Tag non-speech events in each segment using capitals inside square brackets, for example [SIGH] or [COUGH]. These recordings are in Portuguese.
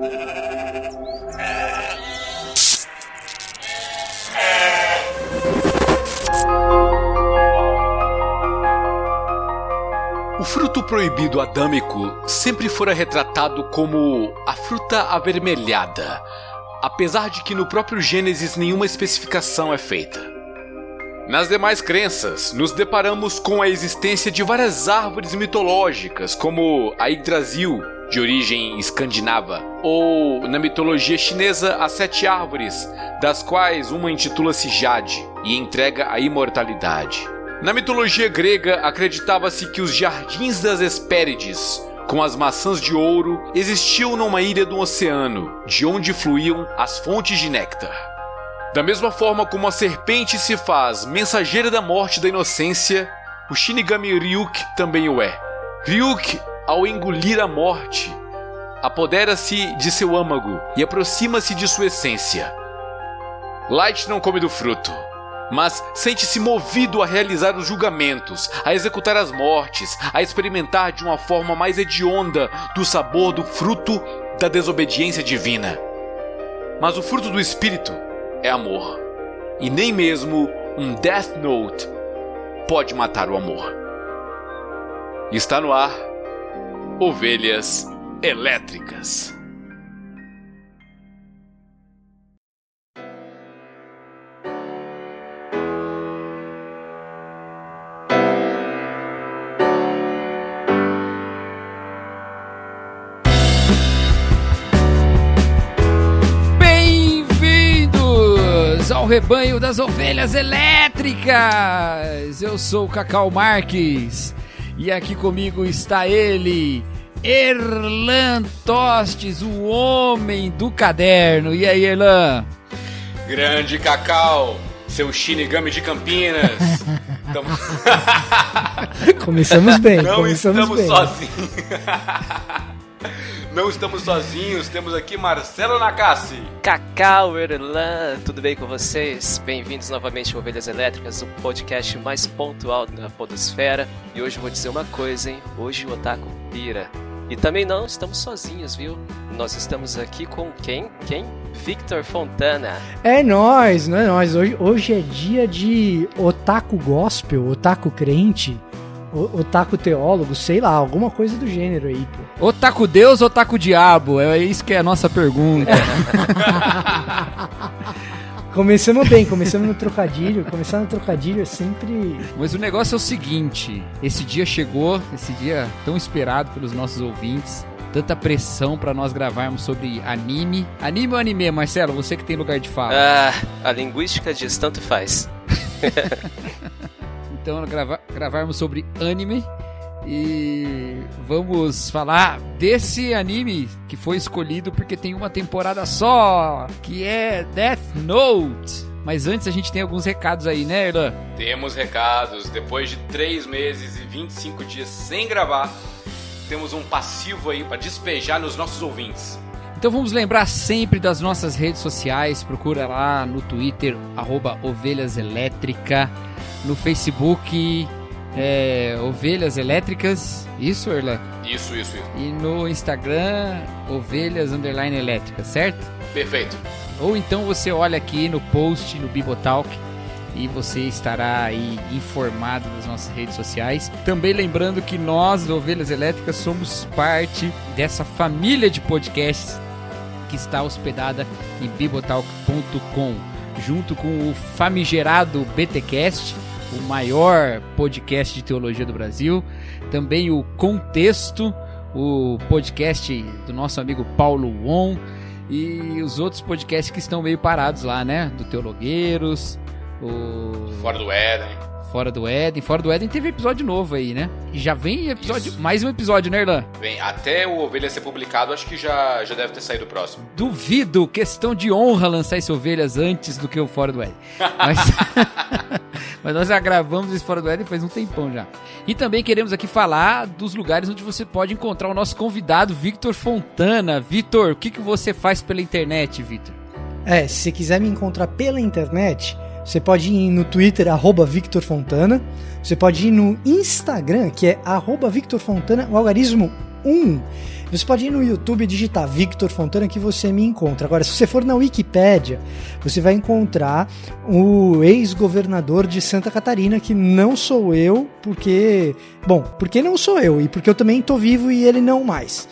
O fruto proibido adâmico sempre fora retratado como a fruta avermelhada, apesar de que no próprio Gênesis nenhuma especificação é feita. Nas demais crenças, nos deparamos com a existência de várias árvores mitológicas, como a Yggdrasil, de origem escandinava, ou na mitologia chinesa, as sete árvores, das quais uma intitula-se Jade e entrega a imortalidade. Na mitologia grega, acreditava-se que os jardins das Hespérides, com as maçãs de ouro, existiam numa ilha do oceano, de onde fluíam as fontes de néctar. Da mesma forma como a serpente se faz mensageira da morte da inocência, o Shinigami Ryuk também o é. Ryuk, ao engolir a morte, apodera-se de seu âmago e aproxima-se de sua essência. Light não come do fruto, mas sente-se movido a realizar os julgamentos, a executar as mortes, a experimentar de uma forma mais hedionda do sabor do fruto da desobediência divina. Mas o fruto do espírito é amor, e nem mesmo um Death Note pode matar o amor. Está no ar Ovelhas Elétricas. Rebanho das ovelhas elétricas! Eu sou o Cacau Marques e aqui comigo está ele, Erlan Tostes, o homem do caderno. E aí, Erlan? Grande Cacau, seu Shinigami de Campinas. [LAUGHS] Tamo- Começamos bem, Não começamos estamos bem. sozinhos. Não estamos sozinhos, temos aqui Marcelo Nakassi. Cacau, Erlan, tudo bem com vocês? Bem-vindos novamente ao Ovelhas Elétricas, o podcast mais pontual da podosfera. E hoje eu vou dizer uma coisa, hein? Hoje o Otaku pira. E também não estamos sozinhos, viu? Nós estamos aqui com quem? Quem? Victor Fontana. É nóis, não é nóis. Hoje, hoje é dia de otaku gospel, otaku crente, o- otaku teólogo, sei lá, alguma coisa do gênero aí, pô. Otaku Deus ou Otaku Diabo? É isso que é a nossa pergunta. [LAUGHS] Começamos bem, começamos no trocadilho. Começar no trocadilho é sempre. Mas o negócio é o seguinte: esse dia chegou, esse dia tão esperado pelos nossos ouvintes. Tanta pressão pra nós gravarmos sobre anime. Anime ou anime, Marcelo? Você que tem lugar de fala. Ah, a linguística diz tanto faz. [LAUGHS] Então, grava- gravarmos sobre anime. E vamos falar desse anime que foi escolhido porque tem uma temporada só, que é Death Note. Mas antes a gente tem alguns recados aí, né, Erlan? Temos recados. Depois de 3 meses e 25 dias sem gravar, temos um passivo aí para despejar nos nossos ouvintes. Então vamos lembrar sempre das nossas redes sociais. Procura lá no Twitter, arroba Ovelhas Elétrica. No Facebook, é, Ovelhas Elétricas. Isso, Erlan? Isso, isso, isso. E no Instagram, Ovelhas Underline Elétrica, certo? Perfeito. Ou então você olha aqui no post, no Bibotalk, e você estará aí informado das nossas redes sociais. Também lembrando que nós, do Ovelhas Elétricas, somos parte dessa família de podcasts que está hospedada em bibotalk.com, junto com o famigerado BTcast, o maior podcast de teologia do Brasil, também o Contexto, o podcast do nosso amigo Paulo Won e os outros podcasts que estão meio parados lá, né? Do Teologueiros, o Fora do Éden. Fora do Éden. Fora do Éden teve episódio novo aí, né? E já vem episódio, Isso. mais um episódio, né, Erlan? Bem, até o Ovelha ser publicado, acho que já, já deve ter saído o próximo. Duvido, questão de honra lançar esse Ovelhas antes do que o Fora do Éden. [LAUGHS] Mas, [LAUGHS] mas nós já gravamos esse Fora do Éden faz um tempão já. E também queremos aqui falar dos lugares onde você pode encontrar o nosso convidado, Victor Fontana. Victor, o que, que você faz pela internet, Victor? É, se você quiser me encontrar pela internet, você pode ir no Twitter, arroba Victor Fontana. Você pode ir no Instagram, que é arroba Victor Fontana, o algarismo Um, você pode ir no YouTube e digitar Victor Fontana que você me encontra. Agora, se você for na Wikipédia, você vai encontrar o ex-governador de Santa Catarina, que não sou eu, porque. Bom, porque não sou eu, e porque eu também tô vivo e ele não mais.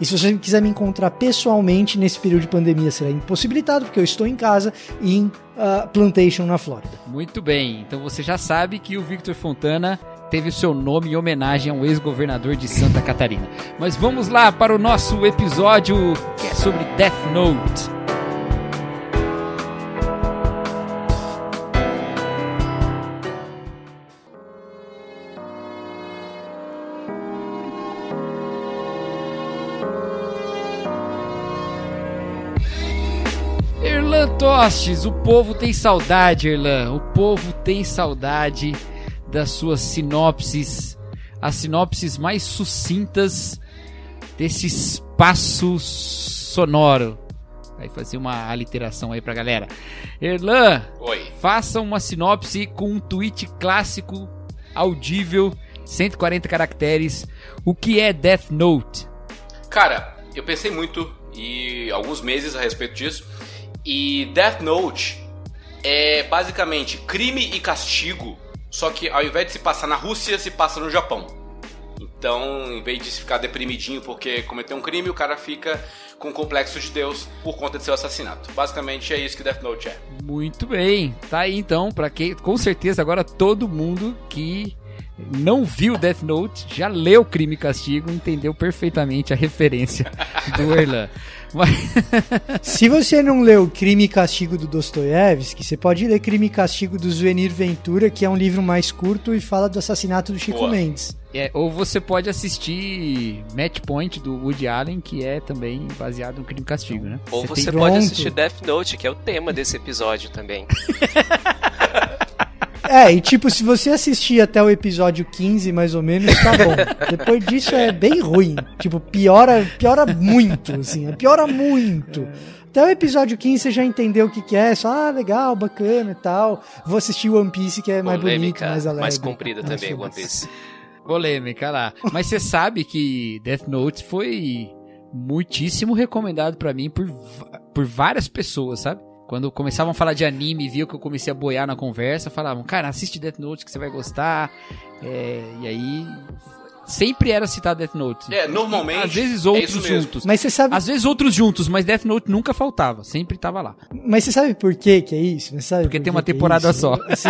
E se você quiser me encontrar pessoalmente nesse período de pandemia, será impossibilitado, porque eu estou em casa e em uh, Plantation, na Flórida. Muito bem, então você já sabe que o Victor Fontana teve o seu nome em homenagem ao ex-governador de Santa Catarina. Mas vamos lá para o nosso episódio que é sobre Death Note. Tostes, o povo tem saudade, Erlan. O povo tem saudade das suas sinopses, as sinopses mais sucintas desse espaço sonoro. Vai fazer uma aliteração aí pra galera. Erlan, Oi. faça uma sinopse com um tweet clássico, audível, 140 caracteres. O que é Death Note? Cara, eu pensei muito e alguns meses a respeito disso. E Death Note é basicamente crime e castigo, só que ao invés de se passar na Rússia, se passa no Japão. Então, em vez de se ficar deprimidinho porque cometeu um crime, o cara fica com complexo de Deus por conta de seu assassinato. Basicamente é isso que Death Note é. Muito bem. Tá aí então, para quem com certeza agora todo mundo que não viu Death Note, já leu Crime e Castigo, entendeu perfeitamente a referência do Erlan. [LAUGHS] Mas... [LAUGHS] Se você não leu Crime e Castigo do Dostoiévski, você pode ler Crime e Castigo do Zuenir Ventura, que é um livro mais curto e fala do assassinato do Chico Boa. Mendes. É, ou você pode assistir Match Point do Woody Allen, que é também baseado no Crime e Castigo, né? Ou você tem pode pronto. assistir Death Note, que é o tema desse episódio também. [LAUGHS] É, e tipo, se você assistir até o episódio 15, mais ou menos, tá bom. Depois disso é bem ruim. Tipo, piora, piora muito, assim, piora muito. Até o episódio 15 você já entendeu o que, que é, só, ah, legal, bacana e tal. Vou assistir One Piece, que é mais bonito, Polêmica, mais alegre. mais comprida também, One. Piece. Polêmica lá. Mas você sabe que Death Note foi muitíssimo recomendado pra mim por, por várias pessoas, sabe? Quando começavam a falar de anime viu que eu comecei a boiar na conversa, falavam, cara, assiste Death Note que você vai gostar. É, e aí. Sempre era citado Death Note. É, normalmente. Às vezes é outros mesmo. juntos. Mas você sabe, Às vezes outros juntos, mas Death Note nunca faltava. Sempre tava lá. mas você sabe por que que é isso? Você sabe Porque por tem que uma é temporada isso? só. Assim,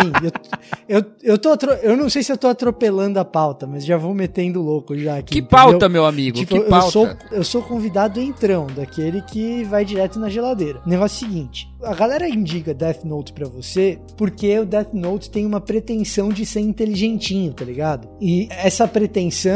eu, eu, eu, tô atro- eu não sei se eu tô atropelando a pauta, mas já vou metendo louco já aqui. Que entendeu? pauta, meu amigo? Tipo, que eu pauta? sou, eu sou convidado entrão, daquele que vai direto na geladeira. O negócio é o seguinte: a galera indica Death Note pra você porque o Death Note tem uma pretensão de ser inteligentinho, tá ligado? E essa pretensão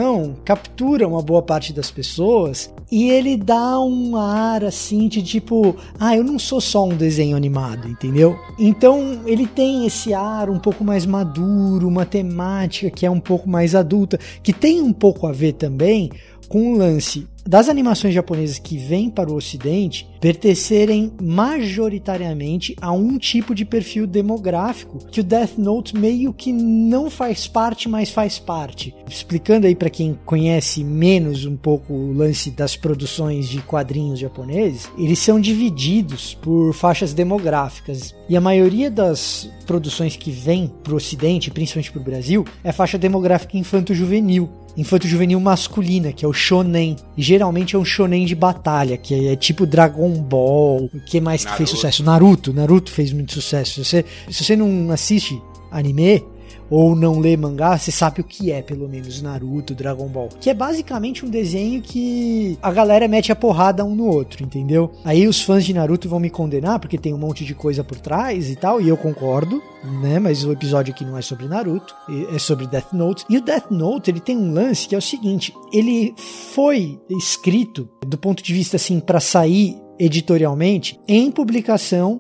captura uma boa parte das pessoas e ele dá um ar assim de tipo, ah, eu não sou só um desenho animado, entendeu? Então ele tem esse ar um pouco mais maduro, uma temática que é um pouco mais adulta, que tem um pouco a ver também com o lance das animações japonesas que vêm para o ocidente pertencerem majoritariamente a um tipo de perfil demográfico que o Death Note meio que não faz parte, mas faz parte. Explicando aí para quem conhece menos um pouco o lance das produções de quadrinhos japoneses, eles são divididos por faixas demográficas e a maioria das produções que vêm para o ocidente, principalmente para o Brasil, é faixa demográfica infanto-juvenil infanto-juvenil masculina, que é o shonen. E geralmente é um shonen de batalha, que é tipo Dragon Ball. O que mais que fez Naruto. sucesso? Naruto. Naruto fez muito sucesso. Se você, se você não assiste anime ou não lê mangá, você sabe o que é, pelo menos, Naruto, Dragon Ball. Que é basicamente um desenho que a galera mete a porrada um no outro, entendeu? Aí os fãs de Naruto vão me condenar, porque tem um monte de coisa por trás e tal, e eu concordo, né? Mas o episódio aqui não é sobre Naruto, é sobre Death Note. E o Death Note, ele tem um lance que é o seguinte, ele foi escrito do ponto de vista assim para sair editorialmente em publicação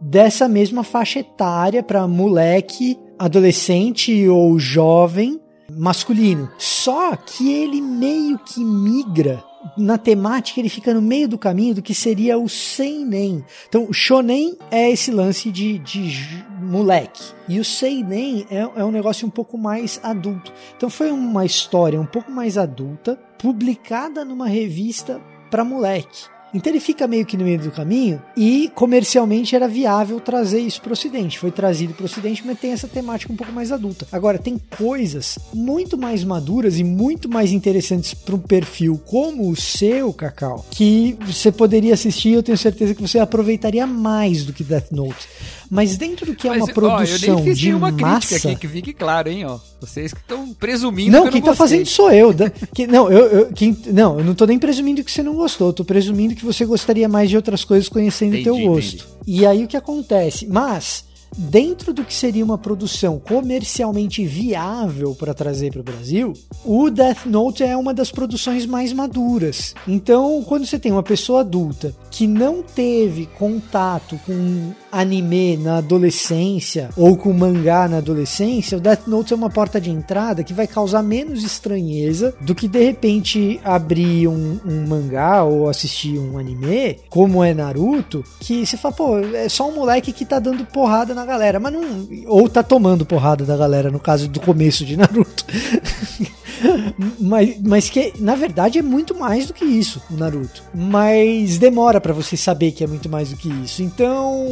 dessa mesma faixa etária para moleque, adolescente ou jovem masculino. Só que ele meio que migra na temática ele fica no meio do caminho do que seria o seinen. Então, o shonen é esse lance de, de moleque. E o seinen é, é um negócio um pouco mais adulto. Então foi uma história um pouco mais adulta, publicada numa revista para moleque. Então ele fica meio que no meio do caminho e comercialmente era viável trazer isso para o Ocidente. Foi trazido para o Ocidente, mas tem essa temática um pouco mais adulta. Agora, tem coisas muito mais maduras e muito mais interessantes para um perfil como o seu, Cacau, que você poderia assistir eu tenho certeza que você aproveitaria mais do que Death Note. Mas dentro do que é uma produção ó, eu nem fiz de uma massa... crítica aqui, que fique claro, hein, ó. Vocês que estão presumindo não, que quem não tá fazendo sou eu. que, não, eu, eu quem, não, eu não tô nem presumindo que você não gostou. Eu tô presumindo que você gostaria mais de outras coisas conhecendo o teu gosto. Entendi. E aí o que acontece? Mas dentro do que seria uma produção comercialmente viável para trazer para o Brasil, o Death Note é uma das produções mais maduras. Então, quando você tem uma pessoa adulta que não teve contato com anime na adolescência ou com mangá na adolescência, o Death Note é uma porta de entrada que vai causar menos estranheza do que de repente abrir um, um mangá ou assistir um anime, como é Naruto, que você fala, pô, é só um moleque que tá dando porrada na galera, mas não. Ou tá tomando porrada da galera, no caso do começo de Naruto. [LAUGHS] mas, mas que, na verdade, é muito mais do que isso, o Naruto. Mas demora para você saber que é muito mais do que isso. Então,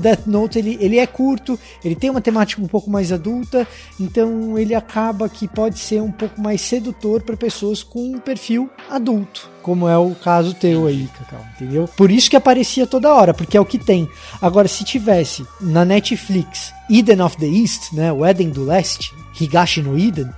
Death Note, ele, ele é curto, ele tem uma temática um pouco mais adulta, então ele acaba que pode ser um pouco mais sedutor para pessoas com um perfil adulto como é o caso teu aí, Cacau, entendeu? Por isso que aparecia toda hora, porque é o que tem. Agora, se tivesse na Netflix Eden of the East, né, o Eden do Leste, Higashi no Eden,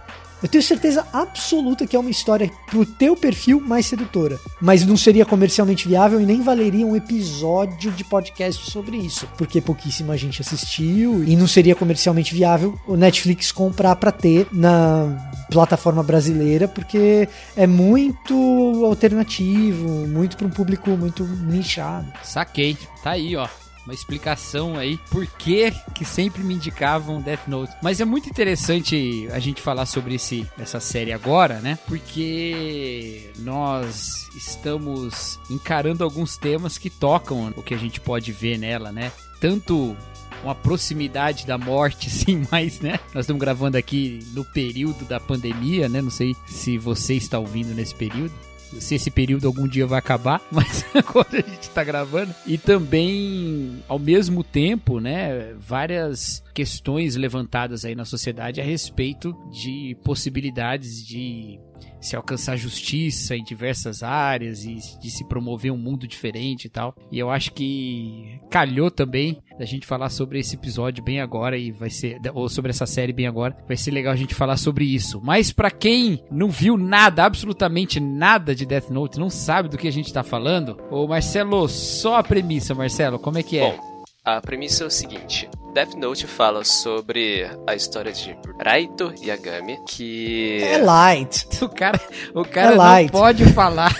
eu tenho certeza absoluta que é uma história pro teu perfil mais sedutora. Mas não seria comercialmente viável e nem valeria um episódio de podcast sobre isso. Porque pouquíssima gente assistiu e não seria comercialmente viável o Netflix comprar pra ter na plataforma brasileira, porque é muito alternativo, muito para um público muito nichado. Saquei. Tá aí, ó uma explicação aí por que que sempre me indicavam Death Note. Mas é muito interessante a gente falar sobre esse, essa série agora, né? Porque nós estamos encarando alguns temas que tocam o que a gente pode ver nela, né? Tanto uma proximidade da morte, [LAUGHS] sim, mas, né? Nós estamos gravando aqui no período da pandemia, né? Não sei se você está ouvindo nesse período se esse período algum dia vai acabar, [LAUGHS] mas agora a gente está gravando. E também, ao mesmo tempo, né, várias questões levantadas aí na sociedade a respeito de possibilidades de se alcançar justiça em diversas áreas e de se promover um mundo diferente e tal. E eu acho que calhou também da gente falar sobre esse episódio bem agora e vai ser ou sobre essa série bem agora. Vai ser legal a gente falar sobre isso. Mas para quem não viu nada, absolutamente nada de Death Note, não sabe do que a gente tá falando, ô Marcelo, só a premissa, Marcelo, como é que é? Bom, a premissa é o seguinte: Death Note fala sobre a história de Raito Yagami, que. É light. O cara, o cara é não pode falar.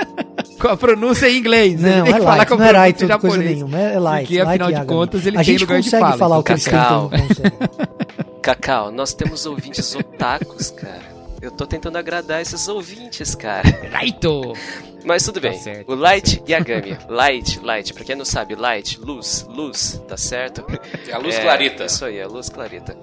[LAUGHS] com a pronúncia em inglês. Não, ele tem é que light, falar com a não é light, coisa nenhuma, é light. Porque, afinal light de contas, ele a tem lugar de fala. A gente consegue falar o que Cacau. Cacau, nós temos ouvintes [LAUGHS] otakus, cara. Eu tô tentando agradar esses ouvintes, cara. [LAUGHS] Raito! Mas tudo tá bem. Certo, o tá Light tá Yagami. Light, Light, pra quem não sabe, Light, luz, luz, tá certo? É a luz é, clarita. Isso aí, a luz clarita.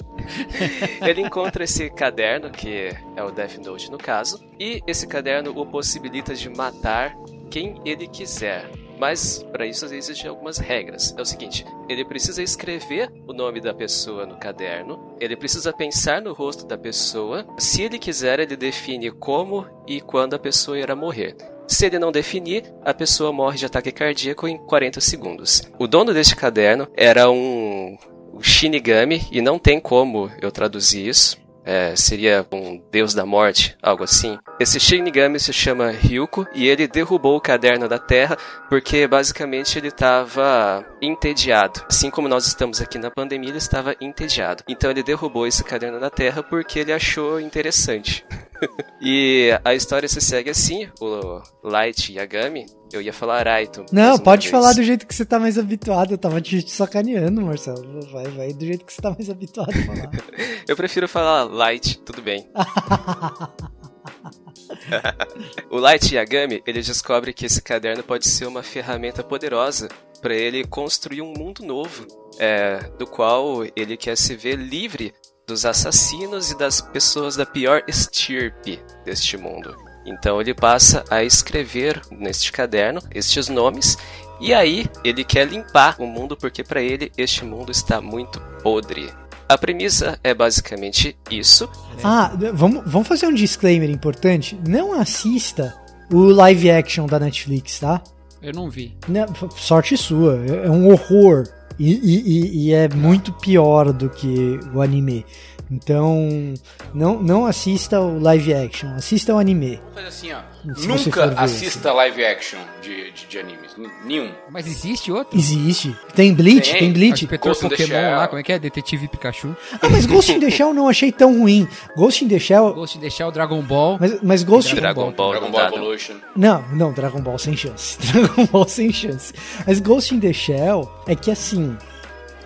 Ele encontra esse caderno, que é o Death Note no caso, e esse caderno o possibilita de matar quem ele quiser. Mas para isso existem algumas regras. É o seguinte: ele precisa escrever o nome da pessoa no caderno, ele precisa pensar no rosto da pessoa. Se ele quiser, ele define como e quando a pessoa irá morrer. Se ele não definir, a pessoa morre de ataque cardíaco em 40 segundos. O dono deste caderno era um Shinigami, e não tem como eu traduzir isso, é, seria um deus da morte, algo assim. Esse Shinigami se chama Ryuko e ele derrubou o caderno da Terra porque basicamente ele estava entediado. Assim como nós estamos aqui na pandemia, ele estava entediado. Então ele derrubou esse caderno da Terra porque ele achou interessante. [LAUGHS] e a história se segue assim: o Light Yagami eu ia falar Raito. Não, pode falar do jeito que você tá mais habituado. Eu tava te sacaneando, Marcelo. Vai, vai do jeito que você tá mais habituado a falar. [LAUGHS] eu prefiro falar Light, tudo bem. [LAUGHS] o Light Yagami, ele descobre que esse caderno pode ser uma ferramenta poderosa para ele construir um mundo novo, é, do qual ele quer se ver livre dos assassinos e das pessoas da pior estirpe deste mundo. Então ele passa a escrever neste caderno estes nomes e aí ele quer limpar o mundo porque para ele este mundo está muito podre. A premissa é basicamente isso. Ah, vamos, vamos fazer um disclaimer importante. Não assista o live action da Netflix, tá? Eu não vi. Não, sorte sua. É um horror. E, e, e, é muito pior do que o anime. Então, não, não assista o live action, assista o anime. Assim, ó. Nunca assista assim. live action de, de, de, animes. Nenhum. Mas existe outro? Existe. Tem Bleach, tem, tem Bleach. Ghost Pokémon lá, como é que é? Detetive Pikachu. Ah, mas Ghost in the Shell não achei tão ruim. Ghost in the Shell... Ghost in the Shell, Dragon Ball. Mas, mas Ghost... Dragon Ball, Dragon Ball, Dragon Ball Evolution. Não, não, Dragon Ball sem chance. [LAUGHS] Dragon Ball sem chance. Mas Ghost in the Shell é que assim...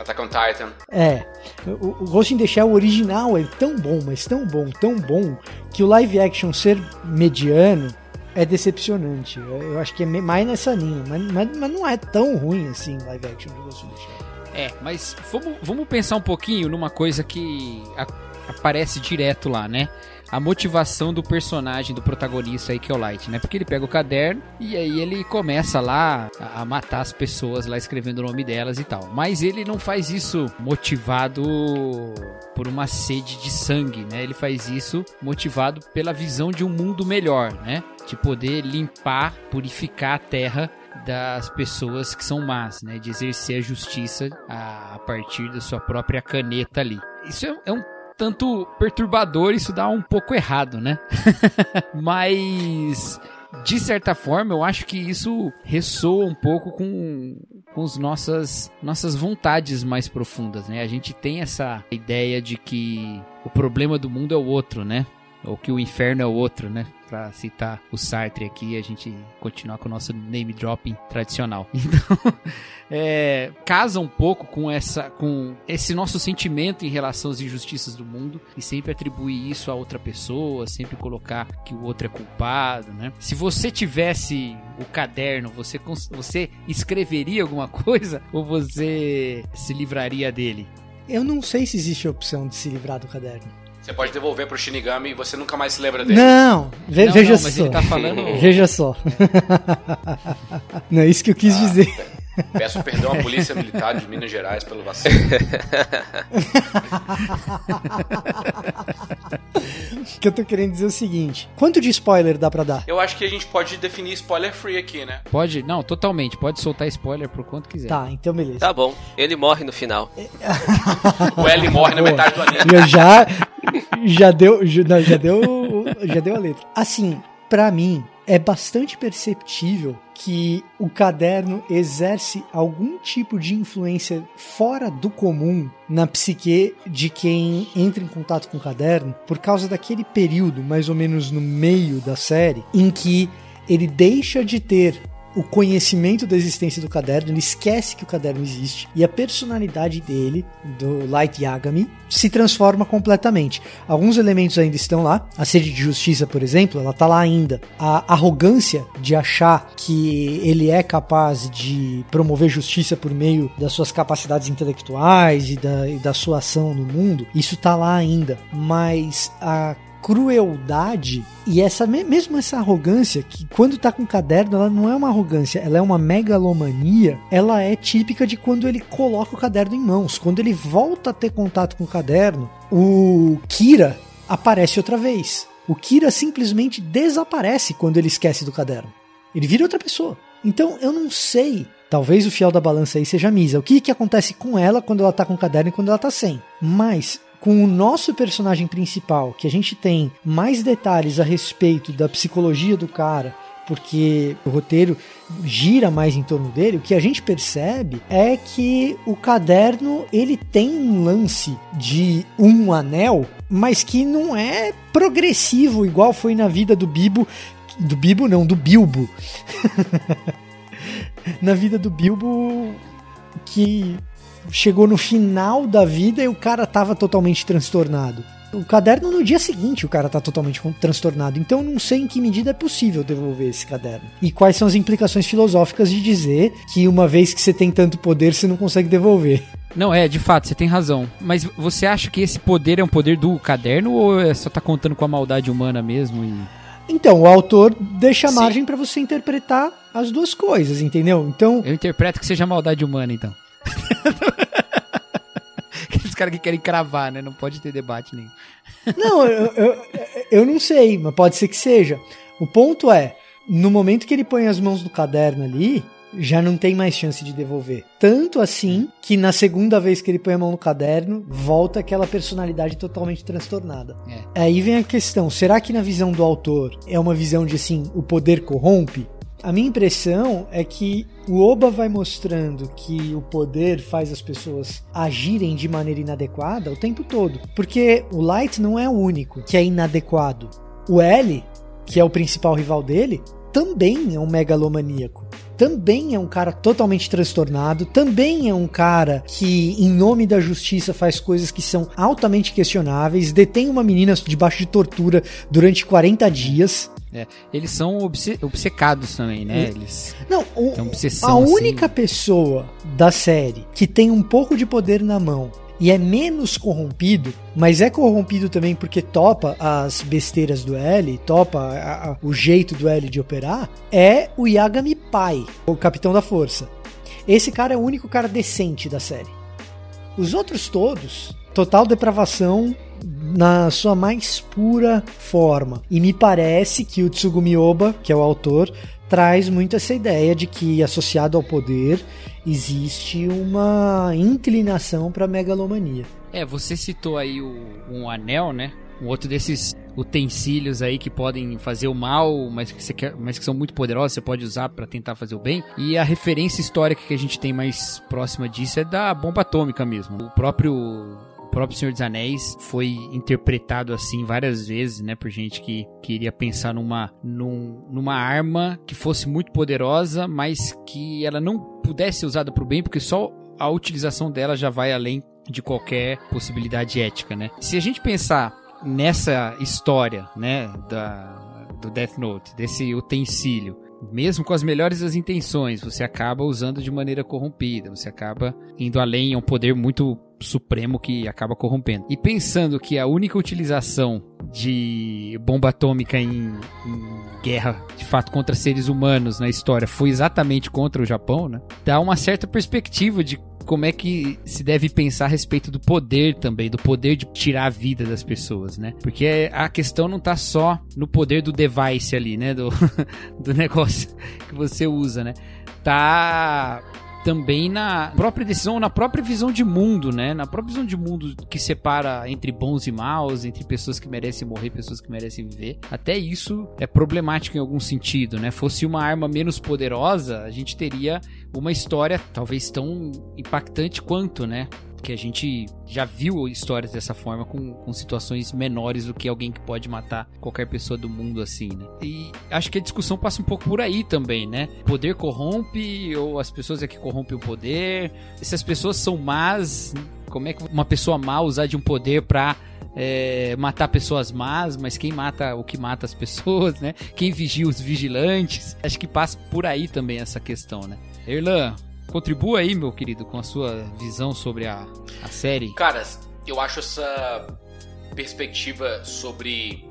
Attack on Titan. É. O, o Ghost in the Shell original é tão bom, mas tão bom, tão bom, que o live action ser mediano é decepcionante. Eu acho que é mais nessa linha, mas, mas, mas não é tão ruim assim live action de Ghost in the Shell. É, mas vamos, vamos pensar um pouquinho numa coisa que a, aparece direto lá, né? A motivação do personagem, do protagonista aí, que é o Light, né? Porque ele pega o caderno e aí ele começa lá a matar as pessoas lá escrevendo o nome delas e tal. Mas ele não faz isso motivado por uma sede de sangue, né? Ele faz isso motivado pela visão de um mundo melhor, né? De poder limpar, purificar a terra das pessoas que são más, né? De exercer a justiça a, partir da sua própria caneta ali. Isso é, é um tanto perturbador, isso dá um pouco errado, né? [LAUGHS] Mas de certa forma, eu acho que isso ressoa um pouco com, com as nossas, nossas vontades mais profundas, né? A gente tem essa ideia de que o problema do mundo é o outro, né? Ou que o inferno é o outro, né? para citar o Sartre aqui e a gente continuar com o nosso name dropping tradicional. [LAUGHS] Então, é, casa um pouco com essa com esse nosso sentimento em relação às injustiças do mundo e sempre atribuir isso a outra pessoa, sempre colocar que o outro é culpado, né? Se você tivesse o caderno, você você escreveria alguma [LAUGHS] coisa ou você se livraria dele? Eu não sei se existe a opção de se livrar do caderno. Você pode devolver pro Shinigami e você nunca mais se lembra dele. Não, ve não veja não, só. Tá falando... [LAUGHS] Veja só. [LAUGHS] não é isso que eu quis ah, dizer. [LAUGHS] Peço perdão à Polícia Militar de Minas Gerais pelo vacilo. O que eu tô querendo dizer é o seguinte: quanto de spoiler dá pra dar? Eu acho que a gente pode definir spoiler free aqui, né? Pode, não, totalmente. Pode soltar spoiler por quanto quiser. Tá, então beleza. Tá bom. Ele morre no final. [LAUGHS] o L morre na metade do anime. Eu já. Já deu. Já, já deu. Já deu a letra. Assim, para mim, é bastante perceptível que o caderno exerce algum tipo de influência fora do comum na psique de quem entra em contato com o caderno, por causa daquele período, mais ou menos no meio da série, em que ele deixa de ter o conhecimento da existência do caderno, ele esquece que o caderno existe e a personalidade dele, do Light Yagami, se transforma completamente. Alguns elementos ainda estão lá, a sede de justiça, por exemplo, ela tá lá ainda. A arrogância de achar que ele é capaz de promover justiça por meio das suas capacidades intelectuais e da, e da sua ação no mundo, isso tá lá ainda. Mas a crueldade e essa mesmo essa arrogância que quando tá com o caderno ela não é uma arrogância, ela é uma megalomania, ela é típica de quando ele coloca o caderno em mãos. Quando ele volta a ter contato com o caderno, o Kira aparece outra vez. O Kira simplesmente desaparece quando ele esquece do caderno. Ele vira outra pessoa. Então eu não sei Talvez o fiel da balança aí seja a Misa. O que, que acontece com ela quando ela tá com o caderno e quando ela tá sem? Mas com o nosso personagem principal, que a gente tem mais detalhes a respeito da psicologia do cara, porque o roteiro gira mais em torno dele, o que a gente percebe é que o caderno ele tem um lance de um anel, mas que não é progressivo igual foi na vida do Bibo, do Bibo não, do Bilbo. [LAUGHS] na vida do Bilbo que chegou no final da vida e o cara tava totalmente transtornado. O caderno no dia seguinte o cara tá totalmente transtornado. Então não sei em que medida é possível devolver esse caderno. E quais são as implicações filosóficas de dizer que uma vez que você tem tanto poder, você não consegue devolver. Não, é, de fato, você tem razão. Mas você acha que esse poder é um poder do caderno ou é só tá contando com a maldade humana mesmo? E... Então, o autor deixa margem para você interpretar as duas coisas, entendeu? Então. Eu interpreto que seja maldade humana, então. [LAUGHS] Aqueles caras que querem cravar, né? Não pode ter debate nenhum. Não, eu, eu, eu não sei, mas pode ser que seja. O ponto é, no momento que ele põe as mãos no caderno ali, já não tem mais chance de devolver. Tanto assim que na segunda vez que ele põe a mão no caderno, volta aquela personalidade totalmente transtornada. É. Aí vem a questão: será que na visão do autor é uma visão de assim, o poder corrompe? A minha impressão é que o Oba vai mostrando que o poder faz as pessoas agirem de maneira inadequada o tempo todo. Porque o Light não é o único que é inadequado. O L, que é o principal rival dele, também é um megalomaníaco também é um cara totalmente transtornado, também é um cara que, em nome da justiça, faz coisas que são altamente questionáveis, detém uma menina debaixo de tortura durante 40 dias. É, eles são obce obcecados também, né? Eles Não, o, a assim. única pessoa da série que tem um pouco de poder na mão e é menos corrompido, mas é corrompido também porque topa as besteiras do L, topa a, a, o jeito do L de operar, é o Yagami Pai, o capitão da força. Esse cara é o único cara decente da série. Os outros todos, total depravação na sua mais pura forma. E me parece que o Tsugumi Oba, que é o autor, traz muito essa ideia de que associado ao poder existe uma inclinação para megalomania. É, você citou aí o, um anel, né? Um outro desses utensílios aí que podem fazer o mal, mas que, quer, mas que são muito poderosos, você pode usar para tentar fazer o bem. E a referência histórica que a gente tem mais próxima disso é da bomba atômica mesmo. O próprio o próprio Senhor dos Anéis foi interpretado assim várias vezes, né, por gente que queria pensar numa, num, numa arma que fosse muito poderosa, mas que ela não pudesse ser usada para o bem, porque só a utilização dela já vai além de qualquer possibilidade ética, né? Se a gente pensar nessa história, né, da, do Death Note, desse utensílio, mesmo com as melhores das intenções, você acaba usando de maneira corrompida, você acaba indo além, é um poder muito supremo que acaba corrompendo. E pensando que a única utilização de bomba atômica em, em, guerra, de fato, contra seres humanos na história foi exatamente contra o Japão, né? Dá uma certa perspectiva de como é que se deve pensar a respeito do poder também, do poder de tirar a vida das pessoas, né? Porque a questão não tá só no poder do device ali, né? Do, [LAUGHS] do negócio que você usa, né? Tá também na própria decisão, na própria visão de mundo, né? Na própria visão de mundo que separa entre bons e maus, entre pessoas que merecem morrer e pessoas que merecem viver. Até isso é problemático em algum sentido, né? Fosse uma arma menos poderosa, a gente teria uma história talvez tão impactante quanto, né? Que a gente já viu histórias dessa forma com, com situações menores do que alguém que pode matar qualquer pessoa do mundo assim, né? E acho que a discussão passa um pouco por aí também, né? Poder corrompe ou as pessoas é que corrompem o poder? Se as pessoas são más, como é que uma pessoa má usar de um poder pra é, matar pessoas más, mas quem mata o que mata as pessoas, né? Quem vigia os vigilantes? Acho que passa por aí também essa questão, né? Erlan, Contribua aí, meu querido, com a sua visão sobre a, a série. Caras, eu acho essa perspectiva sobre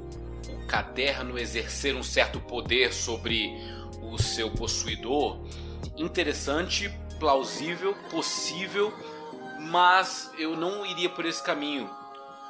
o caderno exercer um certo poder sobre o seu possuidor interessante, plausível, possível, mas eu não iria por esse caminho.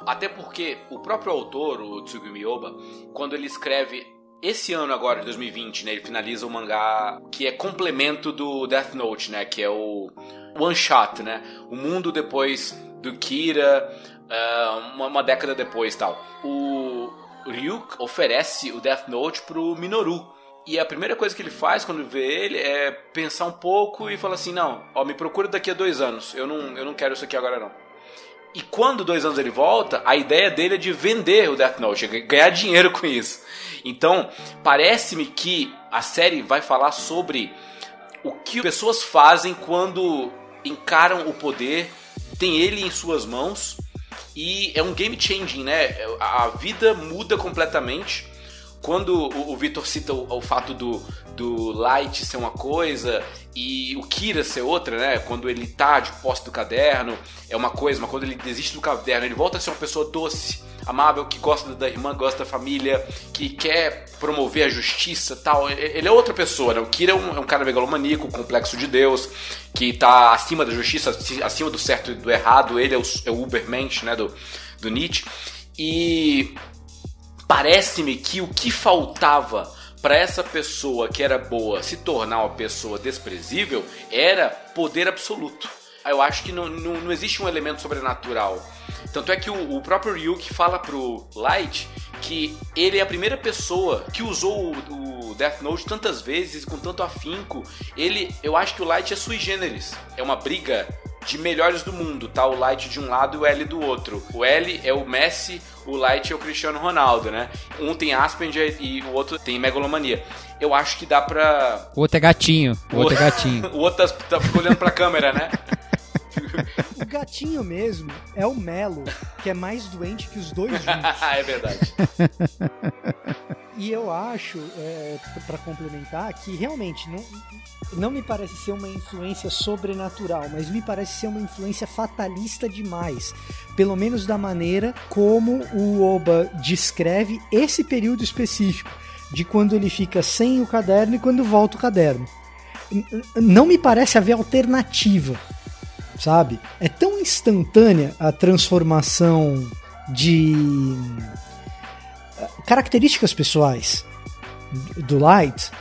Até porque o próprio autor, o Tsugumi Oba, quando ele escreve esse ano agora, de 2020, né, ele finaliza o mangá que é complemento do Death Note, né, que é o One Shot, né, o mundo depois do Kira, uh, uma, uma, década depois tal. O Ryuk oferece o Death Note pro Minoru. E a primeira coisa que ele faz quando vê ele é pensar um pouco e falar assim, não, ó, me procura daqui a dois anos, eu não, eu não quero isso aqui agora não. E quando dois anos ele volta, a ideia dele é de vender o Death Note, ganhar dinheiro com isso. Então, parece-me que a série vai falar sobre o que pessoas fazem quando encaram o poder, tem ele em suas mãos e é um game changing, né? A vida muda completamente. Quando o, o Victor cita o, o, fato do, do Light ser uma coisa e o Kira ser outra, né? Quando ele tá de posse do caderno, é uma coisa, mas quando ele desiste do caderno, ele volta a ser uma pessoa doce, amável, que gosta da irmã, gosta da família, que quer promover a justiça tal. Ele é outra pessoa, né? O Kira é um, é um cara megalomaníaco, complexo de Deus, que tá acima da justiça, acima do certo e do errado. Ele é o, é o Ubermensch, né? Do, do Nietzsche. E parece-me que o que faltava para essa pessoa que era boa se tornar uma pessoa desprezível era poder absoluto. Eu acho que não, não, não existe um elemento sobrenatural. Tanto é que o, o, próprio Ryuk fala pro Light que ele é a primeira pessoa que usou o, o Death Note tantas vezes, com tanto afinco. Ele, eu acho que o Light é sui generis. É uma briga de melhores do mundo, tá? O Light de um lado e o L do outro. O L é o Messi, o Light é o Cristiano Ronaldo, né? Um tem Asperger e o outro tem megalomania. Eu acho que dá pra. O outro é gatinho. O, o outro é gatinho. [LAUGHS] o outro tá, tá olhando pra câmera, né? [LAUGHS] o gatinho mesmo é o Melo, que é mais doente que os dois [LAUGHS] juntos. é verdade. E eu acho, é, para complementar, que realmente não, não me parece ser uma influência sobrenatural, mas me parece ser uma influência fatalista demais. Pelo menos da maneira como o Oba descreve esse período específico, de quando ele fica sem o caderno e quando volta o caderno. Não me parece haver alternativa sabe? É tão instantânea a transformação de eh, características pessoais do Light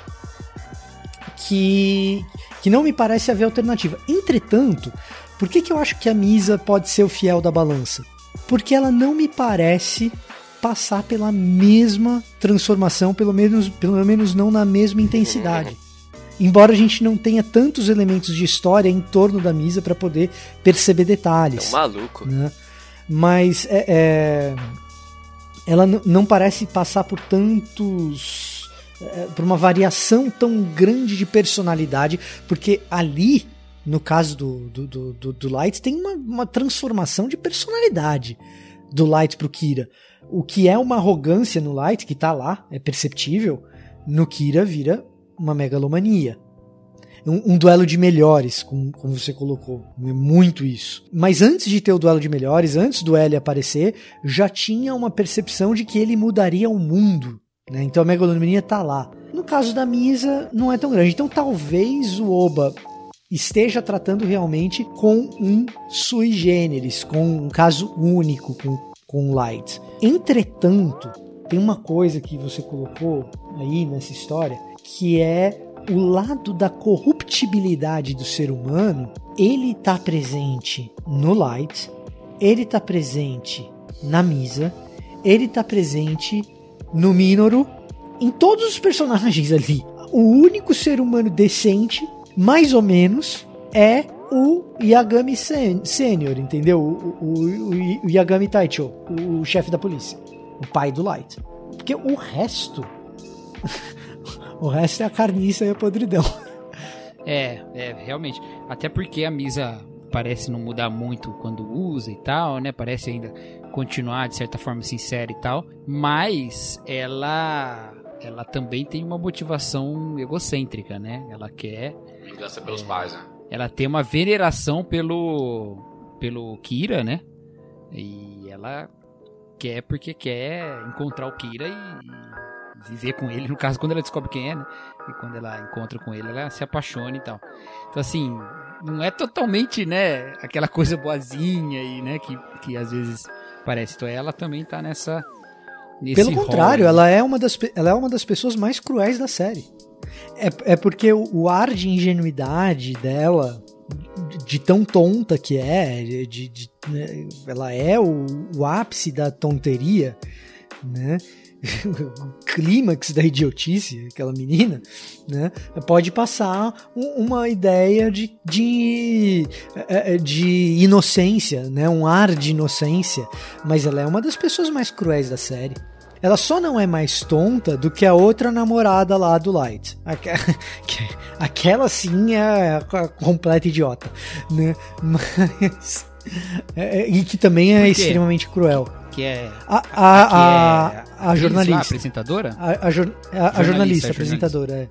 que, que não me parece haver alternativa. Entretanto, por que, que eu acho que a Misa pode ser o fiel da balança? Porque ela não me parece passar pela mesma transformação, pelo menos, pelo menos não na mesma intensidade. Embora a gente não tenha tantos elementos de história em torno da Misa para poder perceber detalhes. É um maluco. Né? Mas é, é, ela não parece passar por tantos. É, por uma variação tão grande de personalidade, porque ali, no caso do, do, do, do, do Light, tem uma, uma transformação de personalidade do Light pro Kira. O que é uma arrogância no Light, que tá lá, é perceptível, no Kira vira uma megalomania. Um, um, duelo de melhores, como, como você colocou. É muito isso. Mas antes de ter o duelo de melhores, antes do L aparecer, já tinha uma percepção de que ele mudaria o mundo. Né? Então a megalomania tá lá. No caso da Misa, não é tão grande. Então talvez o Oba esteja tratando realmente com um sui generis, com um caso único, com, com Light. Entretanto, tem uma coisa que você colocou aí nessa história que é o lado da corruptibilidade do ser humano, ele está presente no Light, ele está presente na Misa, ele está presente no Minoru, em todos os personagens ali. O único ser humano decente, mais ou menos, é o Yagami Sênior, entendeu? O, o, o, Yagami Taicho, o chefe da polícia, o pai do Light. Porque o resto [LAUGHS] O resto é a carniça e a podridão. [LAUGHS] É, é, realmente. Até porque a Misa parece não mudar muito quando usa e tal, né? Parece ainda continuar de certa forma sincera e tal, mas ela ela também tem uma motivação egocêntrica, né? Ela quer vingança pelos é, pais, né? Ela tem uma veneração pelo pelo Kira, né? E ela quer porque quer encontrar o Kira e viver com ele, no caso, quando ela descobre quem é, né? E quando ela encontra com ele, ela se apaixona e tal. Então, assim, não é totalmente, né, aquela coisa boazinha e, né, que, que às vezes parece. Então, ela também tá nessa. Pelo contrário, ela, é uma das, ela é uma das pessoas mais cruéis da série. É, é porque o, o ar de ingenuidade dela, de, de, tão tonta que é, de, de né, ela é o, o ápice da tonteria, né? O [LAUGHS] clímax da idiotice, aquela menina, né, pode passar uma ideia de, de, é, é, de inocência, né, um ar de inocência, mas ela é uma das pessoas mais cruéis da série. Ela só não é mais tonta do que a outra namorada lá do Light. [LAUGHS] Aquela sim é a completa idiota, né? [LAUGHS] Mas é, e que também é extremamente cruel. Que é. A, a, a, é a, a jornalista. Apresentadora? A, a, jor, a, a jornalista, a apresentadora, é.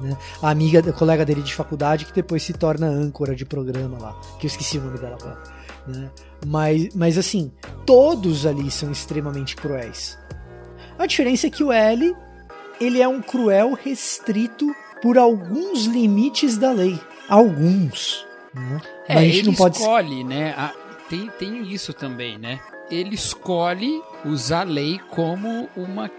Né? A amiga, a colega dele de faculdade que depois se torna âncora de programa lá. Que eu esqueci o nome dela agora. Né? Mas, mas assim, todos ali são extremamente cruéis. A diferença é que o L ele é um cruel restrito por alguns limites da lei. Alguns. Né? É, Mas a gente ele não pode... escolhe, né? A, tem, tem isso também, né? Ele escolhe usar a lei como uma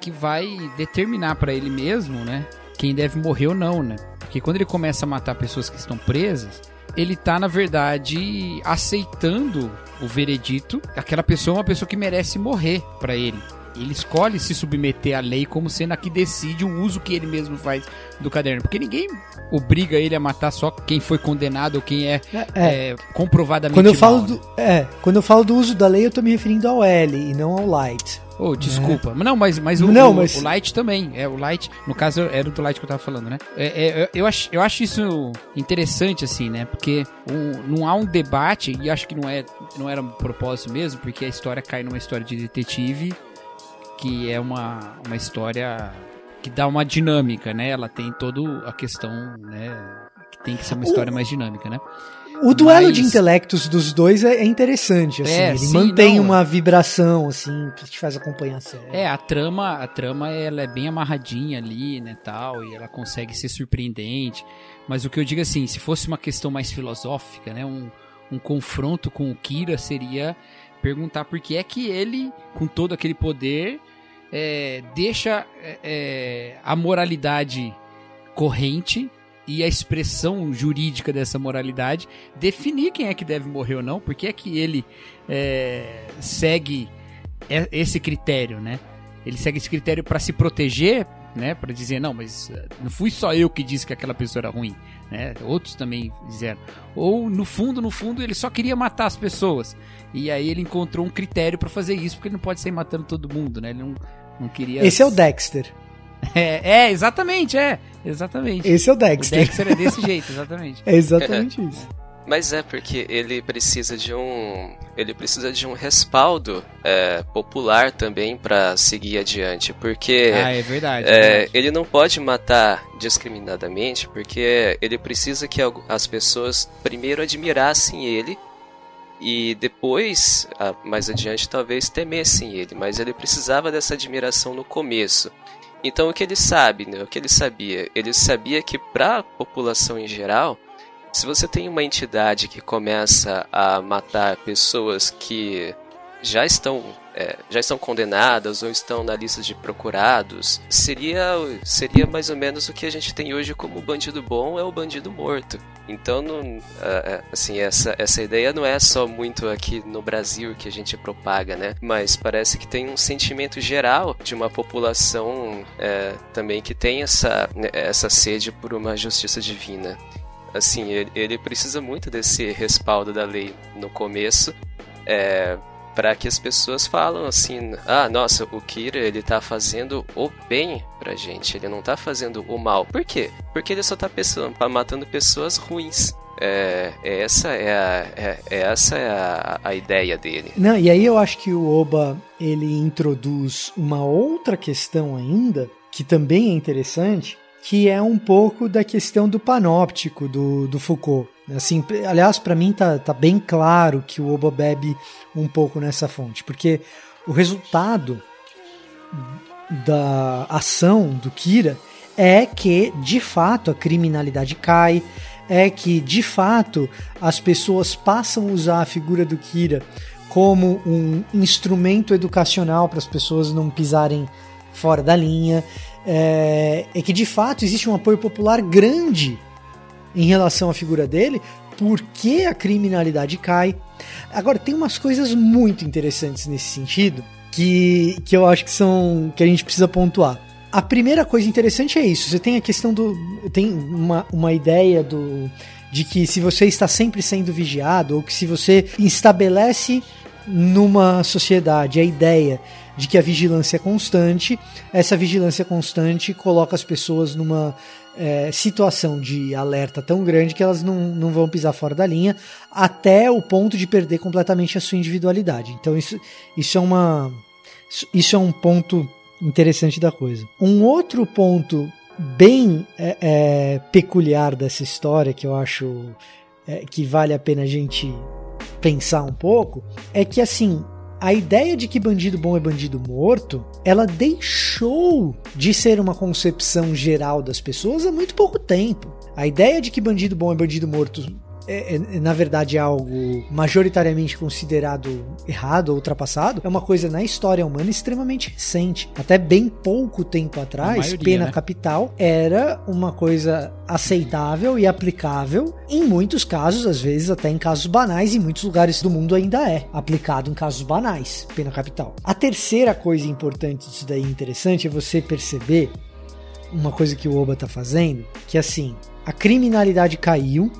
que vai determinar para ele mesmo, né? Quem deve morrer ou não, né? Porque quando ele começa a matar pessoas que estão presas, ele tá, na verdade, aceitando o veredito. Aquela pessoa é uma pessoa que merece morrer para ele. Ele escolhe se submeter à lei como sendo a que decide o uso que ele mesmo faz do caderno. Porque ninguém obriga ele a matar só quem foi condenado ou quem é, é, é. é comprovadamente quando eu falo mal, do, né? É, quando eu falo do uso da lei, eu tô me referindo ao L e não ao light. Oh, desculpa. É. Não, mas, mas, o, não, mas... o Light também. É, o Light, no caso, era do Light que eu tava falando, né? É, é, eu, acho, eu acho isso interessante, assim, né? Porque um, não há um debate, e acho que não, é, não era um propósito mesmo, porque a história cai numa história de detetive que é uma, uma história que dá uma dinâmica, né? Ela tem toda a questão, né? Que tem que ser uma história o, mais dinâmica, né? O duelo Mas... de intelectos dos dois é, é interessante, assim. É, ele sim, mantém não, uma é. vibração, assim, que te faz acompanhar a série. É, a trama, a trama ela é bem amarradinha ali, né, tal, e ela consegue ser surpreendente. Mas o que eu digo assim, se fosse uma questão mais filosófica, né, um, um confronto com o Kira seria perguntar por que é que ele, com todo aquele poder, é, deixa é, é, a moralidade corrente e a expressão jurídica dessa moralidade definir quem é que deve morrer ou não, porque é que ele é, segue esse critério, né? Ele segue esse critério para se proteger, né? Para dizer não, mas eh, não fui só eu que disse que aquela pessoa era ruim né? Outros também disseram. Ou no fundo, no fundo, ele só queria matar as pessoas. E aí ele encontrou um critério para fazer isso, porque ele não pode sair matando todo mundo, né? Ele não, não queria. Esse é o Dexter. [LAUGHS] É, é, exatamente, é. Exatamente. Esse é o Dexter. O Dexter é desse jeito, exatamente. [LAUGHS] É exatamente isso. Mas é porque ele precisa de um, ele precisa de um respaldo é, popular também para seguir adiante, porque ah, é verdade, é, verdade, ele não pode matar discriminadamente, porque ele precisa que as pessoas primeiro admirassem ele e depois, mais adiante, talvez temessem ele, mas ele precisava dessa admiração no começo. Então o que ele sabe, né, o que ele sabia, ele sabia que para a população em geral se você tem uma entidade que começa a matar pessoas que já estão é, já estão condenadas ou estão na lista de procurados, seria, seria mais ou menos o que a gente tem hoje como bandido bom é o bandido morto. Então, não, assim, essa, essa ideia não é só muito aqui no Brasil que a gente propaga, né? Mas parece que tem um sentimento geral de uma população é, também que tem essa, essa sede por uma justiça divina assim, ele, ele precisa muito desse respaldo da lei no começo, é, para que as pessoas falam assim, ah, nossa, o Kira ele tá fazendo o bem pra gente, ele não tá fazendo o mal. Por quê? Porque ele só tá pensando, tá matando pessoas ruins. É, é essa é a, é, é, essa é a, a ideia dele. Não, e aí eu acho que o Oba ele introduz uma outra questão ainda que também é interessante, que é um pouco da questão do panóptico do, do Foucault. Assim, aliás, para mim tá, tá bem claro que o Oba bebe um pouco nessa fonte, porque o resultado da ação do Kira é que, de fato, a criminalidade cai, é que, de fato, as pessoas passam a usar a figura do Kira como um instrumento educacional para as pessoas não pisarem fora da linha é, é que de fato existe um apoio popular grande em relação à figura dele, porque a criminalidade cai. Agora, tem umas coisas muito interessantes nesse sentido que, que eu acho que são que a gente precisa pontuar. A primeira coisa interessante é isso. Você tem a questão do. Tem uma, uma ideia do. De que se você está sempre sendo vigiado, ou que se você estabelece numa sociedade a ideia de que a vigilância é constante, essa vigilância constante coloca as pessoas numa é, situação de alerta tão grande que elas não, não vão pisar fora da linha até o ponto de perder completamente a sua individualidade. Então isso, isso é uma isso é um ponto interessante da coisa. Um outro ponto bem é, é, peculiar dessa história que eu acho é, que vale a pena a gente pensar um pouco é que assim a ideia de que bandido bom é bandido morto, ela deixou de ser uma concepção geral das pessoas há muito pouco tempo. A ideia de que bandido bom é bandido morto é, é, na verdade é algo majoritariamente considerado errado ou ultrapassado, é uma coisa na história humana extremamente recente. Até bem pouco tempo atrás, maioria, pena né? capital era uma coisa aceitável e aplicável em muitos casos, às vezes até em casos banais, em muitos lugares do mundo ainda é aplicado em casos banais, pena capital. A terceira coisa importante disso daí interessante é você perceber uma coisa que o Oba tá fazendo, que assim, a criminalidade caiu,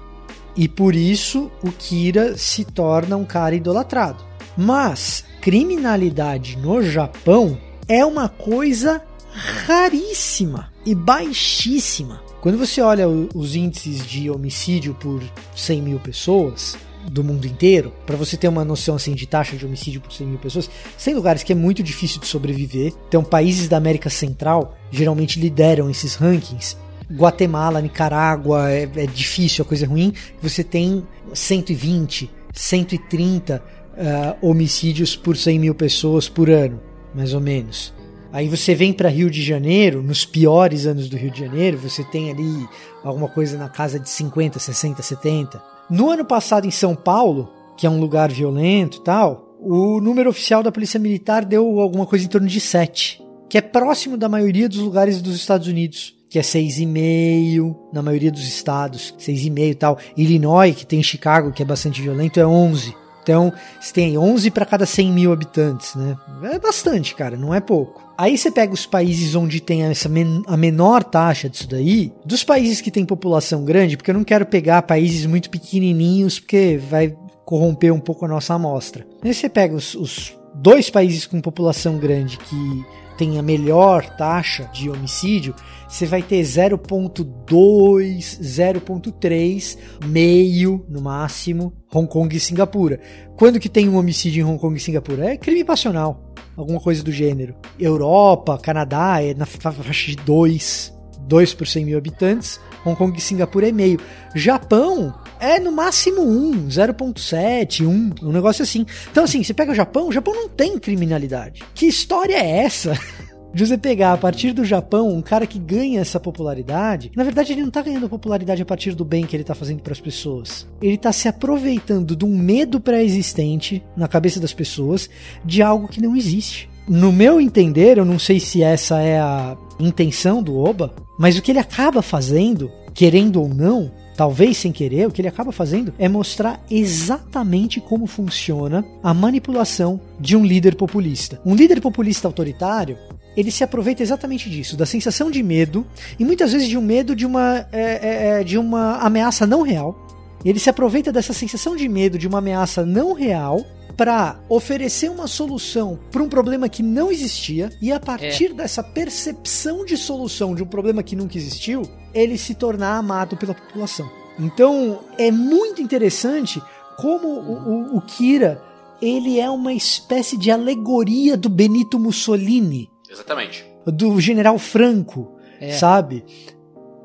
e por isso o Kira se torna um cara idolatrado. Mas criminalidade no Japão é uma coisa raríssima e baixíssima. Quando você olha os índices de homicídio por 100 mil pessoas do mundo inteiro, para você ter uma noção assim de taxa de homicídio por 100 mil pessoas, tem lugares que é muito difícil de sobreviver. Então, países da América Central geralmente lideram esses rankings Guatemala, Nicarágua, é, é difícil, a coisa é ruim. Você tem 120, 130 uh, homicídios por 100 mil pessoas por ano, mais ou menos. Aí você vem para Rio de Janeiro, nos piores anos do Rio de Janeiro, você tem ali alguma coisa na casa de 50, 60, 70. No ano passado em São Paulo, que é um lugar violento e tal, o número oficial da Polícia Militar deu alguma coisa em torno de 7, que é próximo da maioria dos lugares dos Estados Unidos que é 6,5 na maioria dos estados, 6,5 e tal. Illinois, que tem Chicago, que é bastante violento, é 11. Então, você tem 11 para cada 100 mil habitantes, né? É bastante, cara, não é pouco. Aí você pega os países onde tem essa men a menor taxa disso daí, dos países que tem população grande, porque eu não quero pegar países muito pequenininhos, porque vai corromper um pouco a nossa amostra. Aí você pega os, os dois países com população grande que tem a melhor taxa de homicídio, você vai ter 0.2, 0.3, meio no máximo, Hong Kong e Singapura. Quando que tem um homicídio em Hong Kong e Singapura? É crime passional, alguma coisa do gênero. Europa, Canadá é na faixa de 2, 2 por 100 mil habitantes. Hong Kong e Singapura é meio. Japão é no máximo 1, 0.7, 1, um negócio assim. Então, assim, você pega o Japão, o Japão não tem criminalidade. Que história é essa? [LAUGHS] de você pegar a partir do Japão um cara que ganha essa popularidade, na verdade ele não tá ganhando popularidade a partir do bem que ele tá fazendo para as pessoas. Ele tá se aproveitando de um medo pré-existente na cabeça das pessoas de algo que não existe. No meu entender, eu não sei se essa é a intenção do Oba, mas o que ele acaba fazendo, querendo ou não, talvez sem querer, o que ele acaba fazendo é mostrar exatamente como funciona a manipulação de um líder populista. Um líder populista autoritário, ele se aproveita exatamente disso, da sensação de medo e muitas vezes de um medo de uma, é, é, é de uma ameaça não real. Ele se aproveita dessa sensação de medo de uma ameaça não real para oferecer uma solução para um problema que não existia e a partir é. dessa percepção de solução de um problema que nunca existiu, ele se tornar amado pela população. Então é muito interessante como o, o, o Kira ele é uma espécie de alegoria do Benito Mussolini. Exatamente. Do General Franco, é. sabe?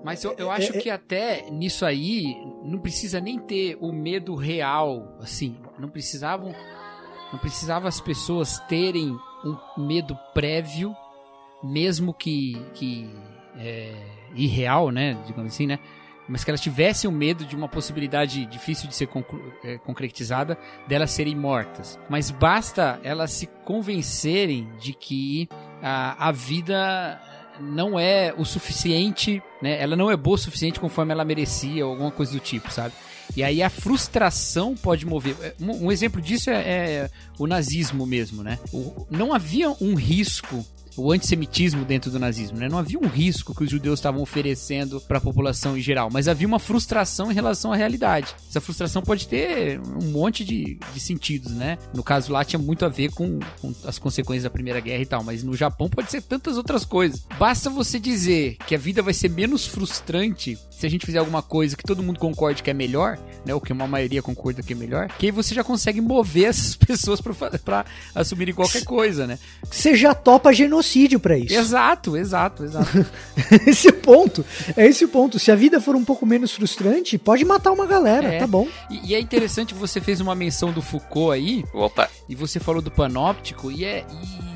Mas eu, eu acho é, é, que até nisso aí não precisa nem ter o medo real, assim, não precisavam não precisava as pessoas terem um medo prévio, mesmo que, que é, irreal, né? Digamos assim, né? Mas que elas tivessem o medo de uma possibilidade difícil de ser é, concretizada delas serem mortas. Mas basta elas se convencerem de que a, a vida não é o suficiente, né? Ela não é boa o suficiente conforme ela merecia ou alguma coisa do tipo, sabe? E aí a frustração pode mover. É, um, exemplo disso é, é o nazismo mesmo, né? O, não havia um risco o antissemitismo dentro do nazismo, né? Não havia um risco que os judeus estavam oferecendo para a população em geral, mas havia uma frustração em relação à realidade. Essa frustração pode ter um monte de, de sentidos, né? No caso lá tinha muito a ver com, com as consequências da Primeira Guerra e tal, mas no Japão pode ser tantas outras coisas. Basta você dizer que a vida vai ser menos frustrante se a gente fizer alguma coisa que todo mundo concorde que é melhor, né? Ou que uma maioria concorda que é melhor, que aí você já consegue mover [LAUGHS] essas pessoas para assumirem qualquer coisa, né? Você já topa genocídio para isso. Exato, exato, exato. [LAUGHS] esse é o ponto. É esse o ponto. Se a vida for um pouco menos frustrante, pode matar uma galera, é. tá bom. E, e, é interessante você fez uma menção do Foucault aí. Opa. E você falou do panóptico e é. E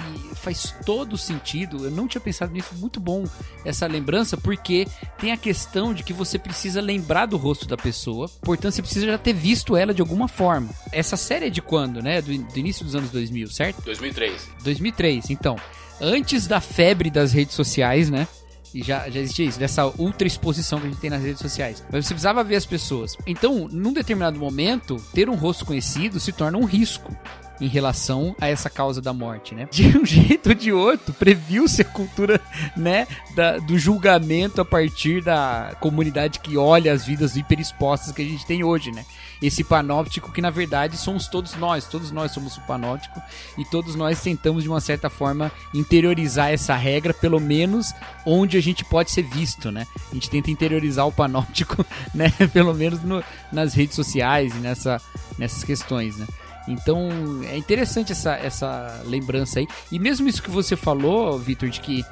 faz todo sentido. Eu não tinha pensado nisso. Muito bom essa lembrança, porque tem a questão de que você precisa lembrar do rosto da pessoa. Portanto, você precisa já ter visto ela de alguma forma. Essa série é de quando, né? Do, do início dos anos 2000, certo? 2003. 2003, então. Antes da febre das redes sociais, né? E já, já existia isso, dessa ultra exposição que a gente tem nas redes sociais. Mas você precisava ver as pessoas. Então, num determinado momento, ter um rosto conhecido se torna um risco em relação a essa causa da morte, né? [LAUGHS] De um jeito ou de outro, previu-se a cultura, né, da, do julgamento a partir da comunidade que olha as vidas hiperexpostas que a gente tem hoje, né? Esse panóptico que na verdade somos todos nós, todos nós somos o panóptico e todos nós tentamos de uma certa forma interiorizar essa regra, pelo menos onde a gente pode ser visto, né? A gente tenta interiorizar o panóptico, [LAUGHS] né, pelo menos no, nas redes sociais e nessa, nessas questões, né? Então é interessante essa, essa lembrança aí. E mesmo isso que você falou, Vitor, de que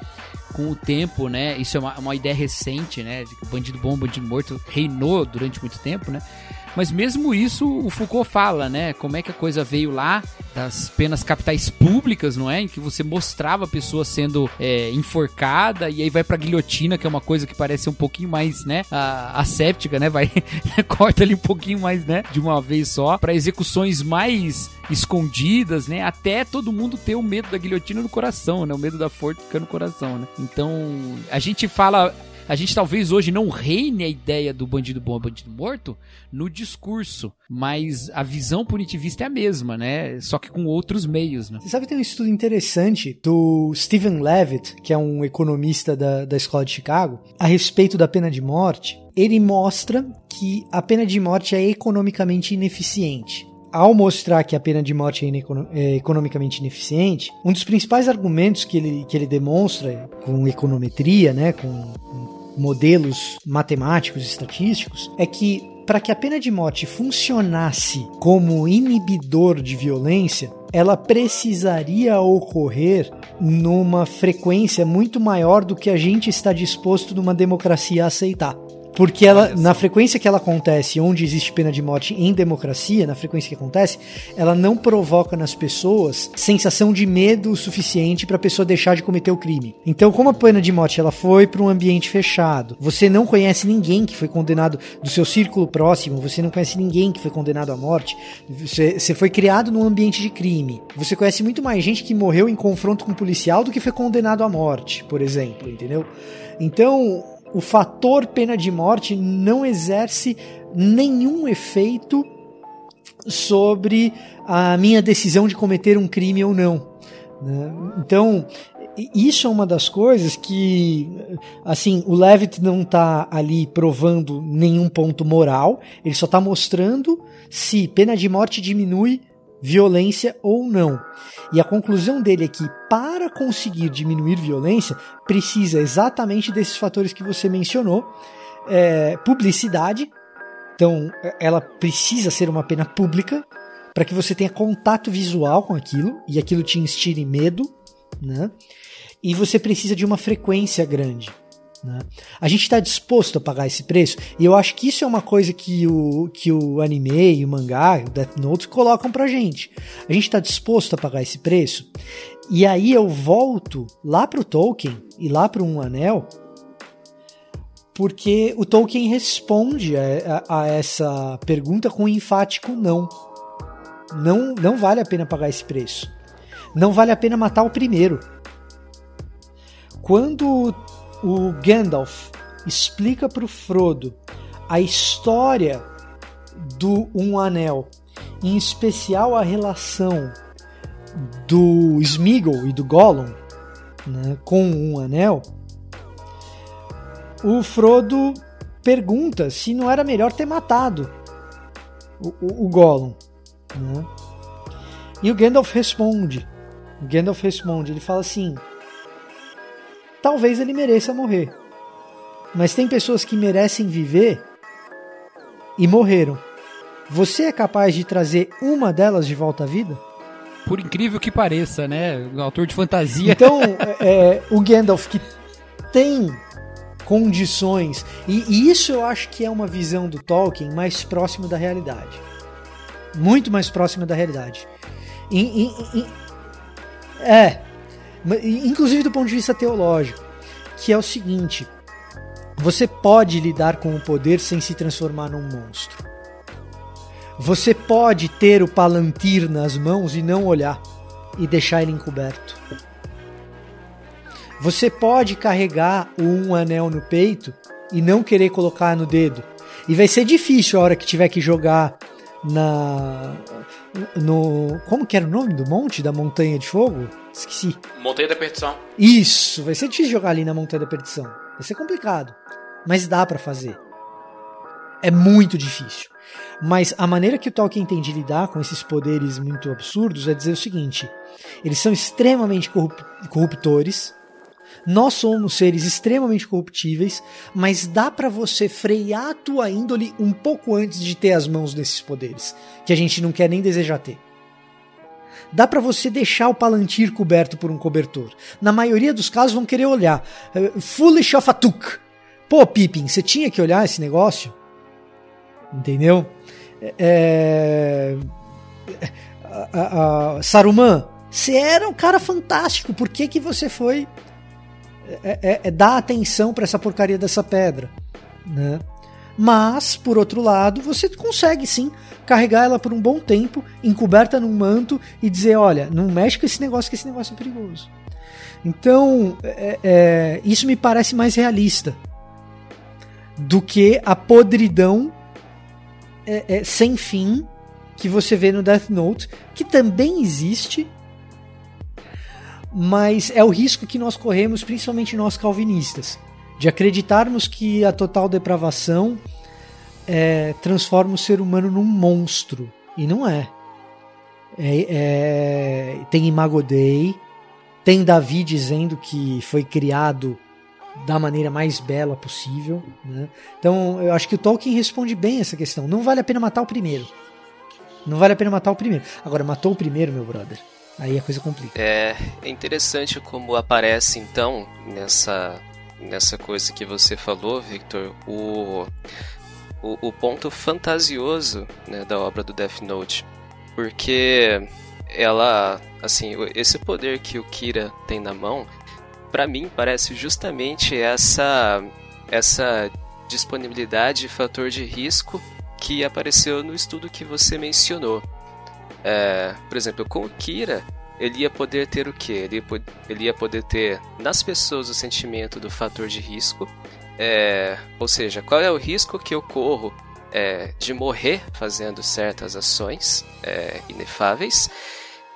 com o tempo, né? Isso é uma, uma ideia recente, né? De que bandido bom, bandido morto reinou durante muito tempo, né? Mas mesmo isso, o Foucault fala, né? Como é que a coisa veio lá das penas capitais públicas, não é? Em que você mostrava a pessoa sendo é, enforcada e aí vai pra guilhotina, que é uma coisa que parece um pouquinho mais, né? Asséptica, né? Vai, [LAUGHS] corta ali um pouquinho mais, né? De uma vez só, para execuções mais escondidas, né? Até todo mundo ter o medo da guilhotina no coração, né? O medo da forca no coração, né? Então, a gente fala a gente talvez hoje não reine a ideia do bandido bom bandido morto no discurso, mas a visão punitivista é a mesma, né? Só que com outros meios, né? Você sabe que tem um estudo interessante do Stephen Levitt, que é um economista da, da escola de Chicago, a respeito da pena de morte. Ele mostra que a pena de morte é economicamente ineficiente ao mostrar que a pena de morte é, é, economicamente ineficiente, um dos principais argumentos que ele, que ele demonstra com econometria, né, com, com modelos matemáticos e estatísticos, é que para que a pena de morte funcionasse como inibidor de violência, ela precisaria ocorrer numa frequência muito maior do que a gente está disposto numa democracia a aceitar. Porque ela, na frequência que ela acontece, onde existe pena de morte em democracia, na frequência que acontece, ela não provoca nas pessoas sensação de medo suficiente para a pessoa deixar de cometer o crime. Então, como a pena de morte ela foi para um ambiente fechado, você não conhece ninguém que foi condenado do seu círculo próximo, você não conhece ninguém que foi condenado à morte, você, você foi criado num ambiente de crime. Você conhece muito mais gente que morreu em confronto com um policial do que foi condenado à morte, por exemplo, entendeu? Então, o fator pena de morte não exerce nenhum efeito sobre a minha decisão de cometer um crime ou não. Né? Então, isso é uma das coisas que, assim, o Levitt não está ali provando nenhum ponto moral, ele só está mostrando se pena de morte diminui violência ou não. E a conclusão dele é que para conseguir diminuir violência, precisa exatamente desses fatores que você mencionou. É, publicidade, então ela precisa ser uma pena pública para que você tenha contato visual com aquilo e aquilo te instire medo, né? E você precisa de uma frequência grande. Né? A gente está disposto a pagar esse preço e eu acho que isso é uma coisa que o, que o anime e o mangá, o Death Note colocam pra gente. A gente está disposto a pagar esse preço e aí eu volto lá pro Tolkien e lá pro Um Anel porque o Tolkien responde a, a, a essa pergunta com um enfático não. Não, não vale a pena pagar esse preço. Não vale a pena matar o primeiro. Quando o Gandalf explica para o Frodo a história do Um Anel, em especial a relação do Smeagol e do Gollum, né, com um anel, o Frodo pergunta se não era melhor ter matado o, o, o Gollum. Né? E o Gandalf responde. O Gandalf responde, ele fala assim: talvez ele mereça morrer. Mas tem pessoas que merecem viver e morreram. Você é capaz de trazer uma delas de volta à vida? Por incrível que pareça, né? Um autor de fantasia. Então, [LAUGHS] é, é, o Gandalf que tem condições, e, e isso eu acho que é uma visão do Tolkien mais próxima da realidade. Muito mais próxima da realidade. E, e, e, é, inclusive do ponto de vista teológico, que é o seguinte: você pode lidar com o poder sem se transformar num monstro. Você pode ter o palantir nas mãos e não olhar e deixar ele encoberto. Você pode carregar um anel no peito e não querer colocar no dedo. E vai ser difícil a hora que tiver que jogar na no como que era o nome do monte da montanha de fogo? Esqueci. Montanha da Perdição. Isso, vai ser difícil jogar ali na montanha da perdição. Vai ser complicado, mas dá para fazer. É muito difícil. Mas a maneira que o Tolkien tem de lidar com esses poderes muito absurdos é dizer o seguinte: eles são extremamente corruptores. Nós somos seres extremamente corruptíveis, mas dá para você frear a tua índole um pouco antes de ter as mãos desses poderes, que a gente não quer nem desejar ter. Dá para você deixar o Palantir coberto por um cobertor. Na maioria dos casos vão querer olhar. Uh, Foolish of a Tuk. Pô, Pippin, você tinha que olhar esse negócio? Entendeu? É... A, a, Saruman, você era um cara fantástico, por que, que você foi é, é, é dar atenção para essa porcaria dessa pedra? Né? Mas, por outro lado, você consegue sim carregar ela por um bom tempo, encoberta num manto e dizer: olha, não mexe com esse negócio, que esse negócio é perigoso. Então, é, é, isso me parece mais realista do que a podridão é, é, sem fim que você vê no Death Note, que também existe, mas é o risco que nós corremos, principalmente nós calvinistas, de acreditarmos que a total depravação é, transforma o ser humano num monstro. E não é. é, é tem Imago Dei, tem Davi dizendo que foi criado da maneira mais bela possível. Né? Então eu acho que o Tolkien responde bem essa questão. Não vale a pena matar o primeiro. Não vale a pena matar o primeiro. Agora, matou o primeiro, meu brother. Aí a coisa complica. É, é interessante como aparece então nessa nessa coisa que você falou, Victor, o, o, o ponto fantasioso né, da obra do Death Note. Porque ela, assim, esse poder que o Kira tem na mão para mim parece justamente essa essa disponibilidade e fator de risco que apareceu no estudo que você mencionou. É, por exemplo, com o Kira, ele ia poder ter o que? Ele, ele, ia poder ter nas pessoas o sentimento do fator de risco, é, ou seja, qual é o risco que eu corro é, de morrer fazendo certas ações é, inefáveis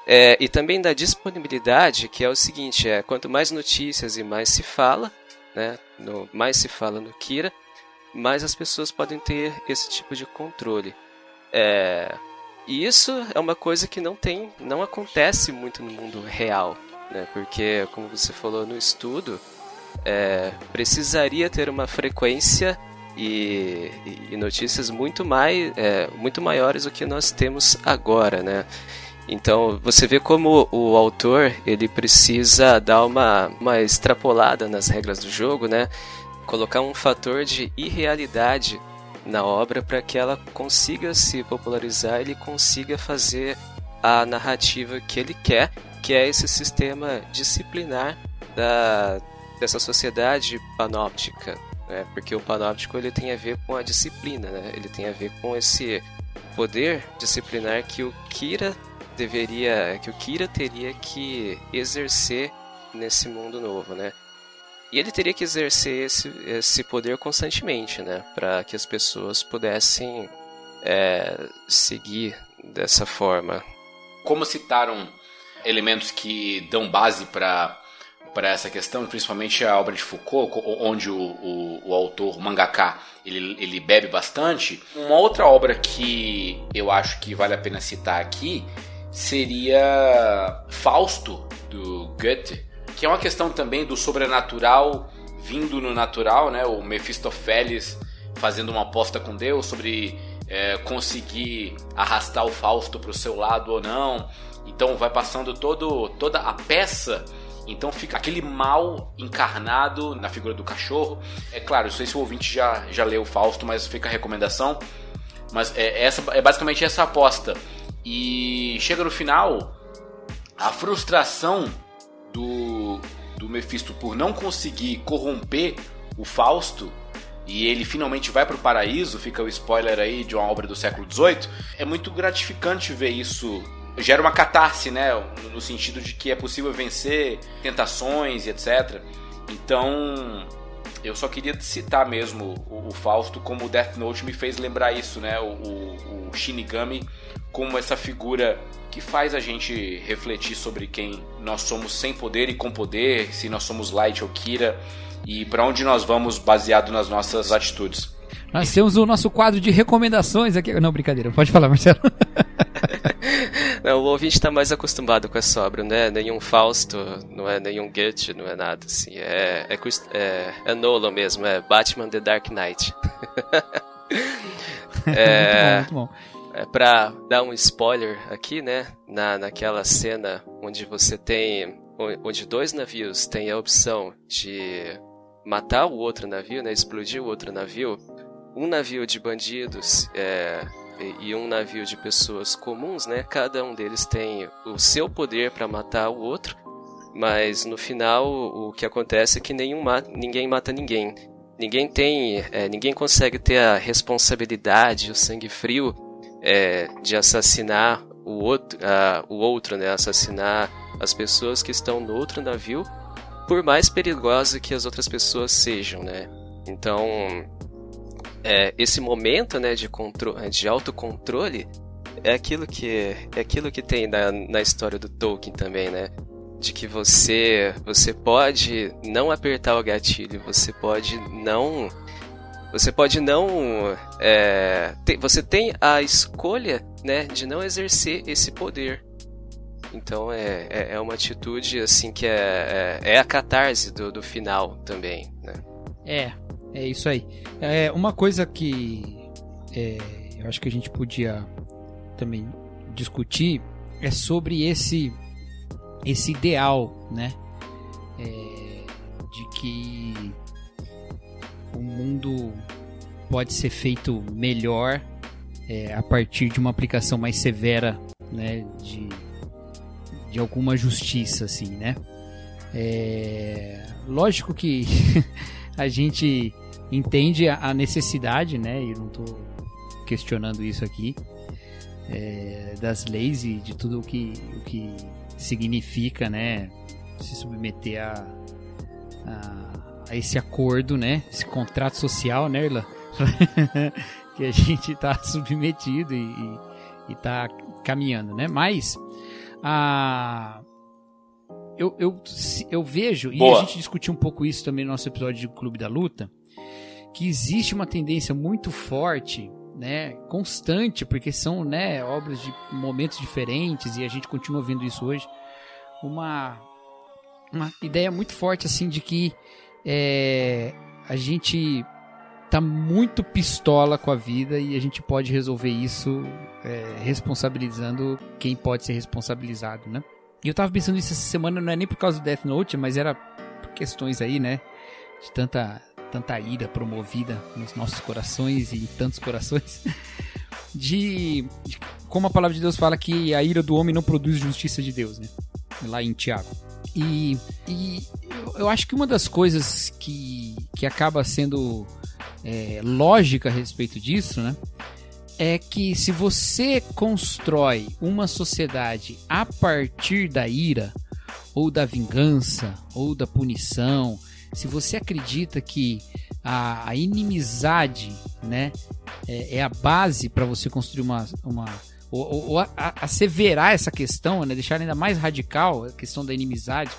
é, e também da disponibilidade, que é o seguinte: é, quanto mais notícias e mais se fala, né, no, mais se fala no Kira, mais as pessoas podem ter esse tipo de controle. E isso é uma coisa que não tem, não acontece muito no mundo real, né, porque, como você falou no estudo, é, precisaria ter uma frequência e, e notícias muito, mais, é, muito maiores do que nós temos agora, né? Então você vê como o autor ele precisa dar uma, uma extrapolada nas regras do jogo, né? Colocar um fator de irrealidade na obra para que ela consiga se popularizar, ele consiga fazer a narrativa que ele quer, que é esse sistema disciplinar da, dessa sociedade panóptica, né? Porque o panóptico ele tem a ver com a disciplina, né? Ele tem a ver com esse poder disciplinar que o Kira deveria, que o Kira teria que exercer nesse mundo novo, né? E ele teria que exercer esse, esse poder constantemente, né? Para que as pessoas pudessem é, seguir dessa forma. Como citaram elementos que dão base para para essa questão, principalmente a obra de Foucault, onde o, o, o autor, o mangaka, ele, ele bebe bastante. Uma outra obra que eu acho que vale a pena citar aqui seria Fausto, do Goethe, que é uma questão também do sobrenatural vindo no natural, né? O Mephistófeles fazendo uma aposta com Deus sobre é, conseguir arrastar o Fausto para o seu lado ou não. Então vai passando todo, toda a peça então fica aquele mal encarnado na figura do cachorro. É claro, não sei se o ouvinte já, já leu o Fausto, mas fica a recomendação. Mas é, essa, é basicamente essa aposta. E chega no final, a frustração do, do Mephisto por não conseguir corromper o Fausto e ele finalmente vai para o paraíso, fica o spoiler aí de uma obra do século XVIII, é muito gratificante ver isso gera uma catarse, né? No sentido de que é possível vencer tentações e etc. Então, eu só queria citar mesmo o, o Fausto como o Death Note me fez lembrar isso, né? O, o, o, Shinigami como essa figura que faz a gente refletir sobre quem nós somos sem poder e com poder, se nós somos Light ou Kira e para onde nós vamos baseado nas nossas atitudes. Nós temos o nosso quadro de recomendações aqui. Não, brincadeira. Pode falar, Marcelo. [LAUGHS] Não, o ouvinte está mais acostumado com essa obra, né? Nenhum Fausto, não é nenhum Goethe, não é nada assim. É, é, é, é Nolan mesmo, é Batman The Dark Knight. [LAUGHS] é, muito bom, muito bom. É pra dar um spoiler aqui, né? Na, naquela cena onde você tem. Onde dois navios têm a opção de matar o outro navio, né? Explodir o outro navio. Um navio de bandidos é, e um navio de pessoas comuns, né? Cada um deles tem o seu poder para matar o outro, mas no final o que acontece é que nenhum ninguém mata ninguém. Ninguém tem, é, ninguém consegue ter a responsabilidade, o sangue frio é, de assassinar o outro, o outro, né? Assassinar as pessoas que estão no outro navio, por mais perigosa que as outras pessoas sejam, né? Então é, esse momento né, de, controle, de autocontrole é aquilo que é aquilo que tem na, na história do Tolkien também, né? De que você você pode não apertar o gatilho, você pode não você pode não é, te, você tem a escolha né de não exercer esse poder. Então é, é, é uma atitude assim que é, é, é a catarse do, do final também né? É é isso aí. É, uma coisa que é, eu acho que a gente podia também discutir é sobre esse esse ideal, né? É, de que o mundo pode ser feito melhor é, a partir de uma aplicação mais severa, né? De, de alguma justiça, assim, né? É, lógico que [LAUGHS] a gente entende a necessidade, né? E não estou questionando isso aqui é, das leis e de tudo o que, o que significa, né? Se submeter a, a, a esse acordo, né? Esse contrato social, né, Irla? [LAUGHS] que a gente está [LAUGHS] submetido e, está caminhando, né? Mas a eu, eu, eu vejo, Boa. e a gente discutiu um pouco isso também no nosso episódio de Clube da Luta, que existe uma tendência muito forte, né, constante, porque são, né, obras de momentos diferentes e a gente continua vendo isso hoje, uma uma ideia muito forte assim de que é, a gente tá muito pistola com a vida e a gente pode resolver isso é, responsabilizando quem pode ser responsabilizado, né? E eu tava pensando isso essa semana, não é nem por causa do Death Note, mas era por questões aí, né? De tanta tanta ira promovida nos nossos corações e em tantos corações, de, de, como a palavra de Deus fala que a ira do homem não produz justiça de Deus, né? Lá em Tiago. E, e eu, eu acho que uma das coisas que, que acaba sendo é, lógica a respeito disso, né? É que se você constrói uma sociedade a partir da ira, ou da vingança, ou da punição, se você acredita que a, a inimizade né, é, é a base para você construir uma. uma ou, ou a, asseverar essa questão, né, deixar ainda mais radical a questão da inimizade,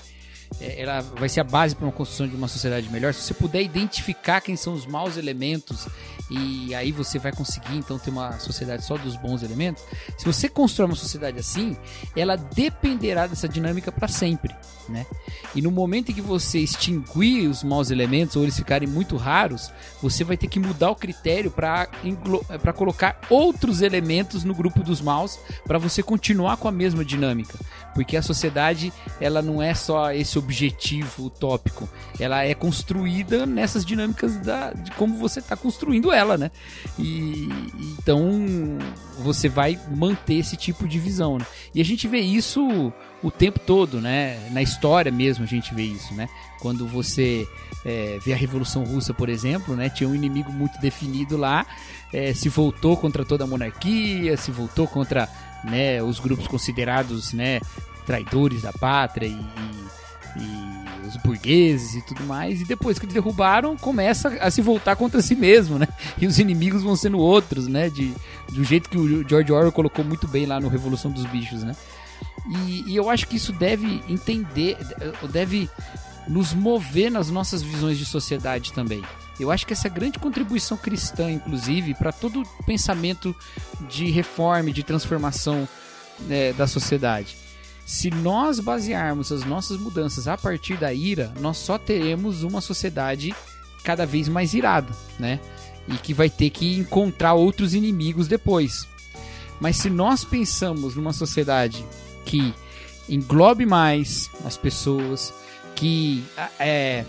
ela vai ser a base para uma construção de uma sociedade melhor. Se você puder identificar quem são os maus elementos e aí você vai conseguir então ter uma sociedade só dos bons elementos. Se você constrói uma sociedade assim, ela dependerá dessa dinâmica para sempre, né? E no momento em que você extinguir os maus elementos ou eles ficarem muito raros, você vai ter que mudar o critério para para colocar outros elementos no grupo dos maus para você continuar com a mesma dinâmica, porque a sociedade ela não é só esse objetivo utópico, ela é construída nessas dinâmicas da, de como você está construindo ela, né? E então você vai manter esse tipo de visão, né? E a gente vê isso o tempo todo, né? Na história mesmo a gente vê isso, né? Quando você é, vê a Revolução Russa, por exemplo, né? Tinha um inimigo muito definido lá, é, se voltou contra toda a monarquia, se voltou contra né, os grupos considerados né, traidores da pátria e, e, e, os burgueses e tudo mais. E depois que eles derrubaram, começa a se voltar contra si mesmo, né? E os inimigos vão sendo outros, né? De, do jeito que o George Orwell colocou muito bem lá no Revolução dos Bichos, né? E, e eu acho que isso deve entender, deve nos mover nas nossas visões de sociedade também. Eu acho que essa grande contribuição cristã, inclusive, para todo pensamento de reforma, de transformação né, da sociedade. Se nós basearmos as nossas mudanças a partir da ira, nós só teremos uma sociedade cada vez mais irada, né? E que vai ter que encontrar outros inimigos depois. Mas se nós pensamos numa sociedade que englobe mais as pessoas, que é,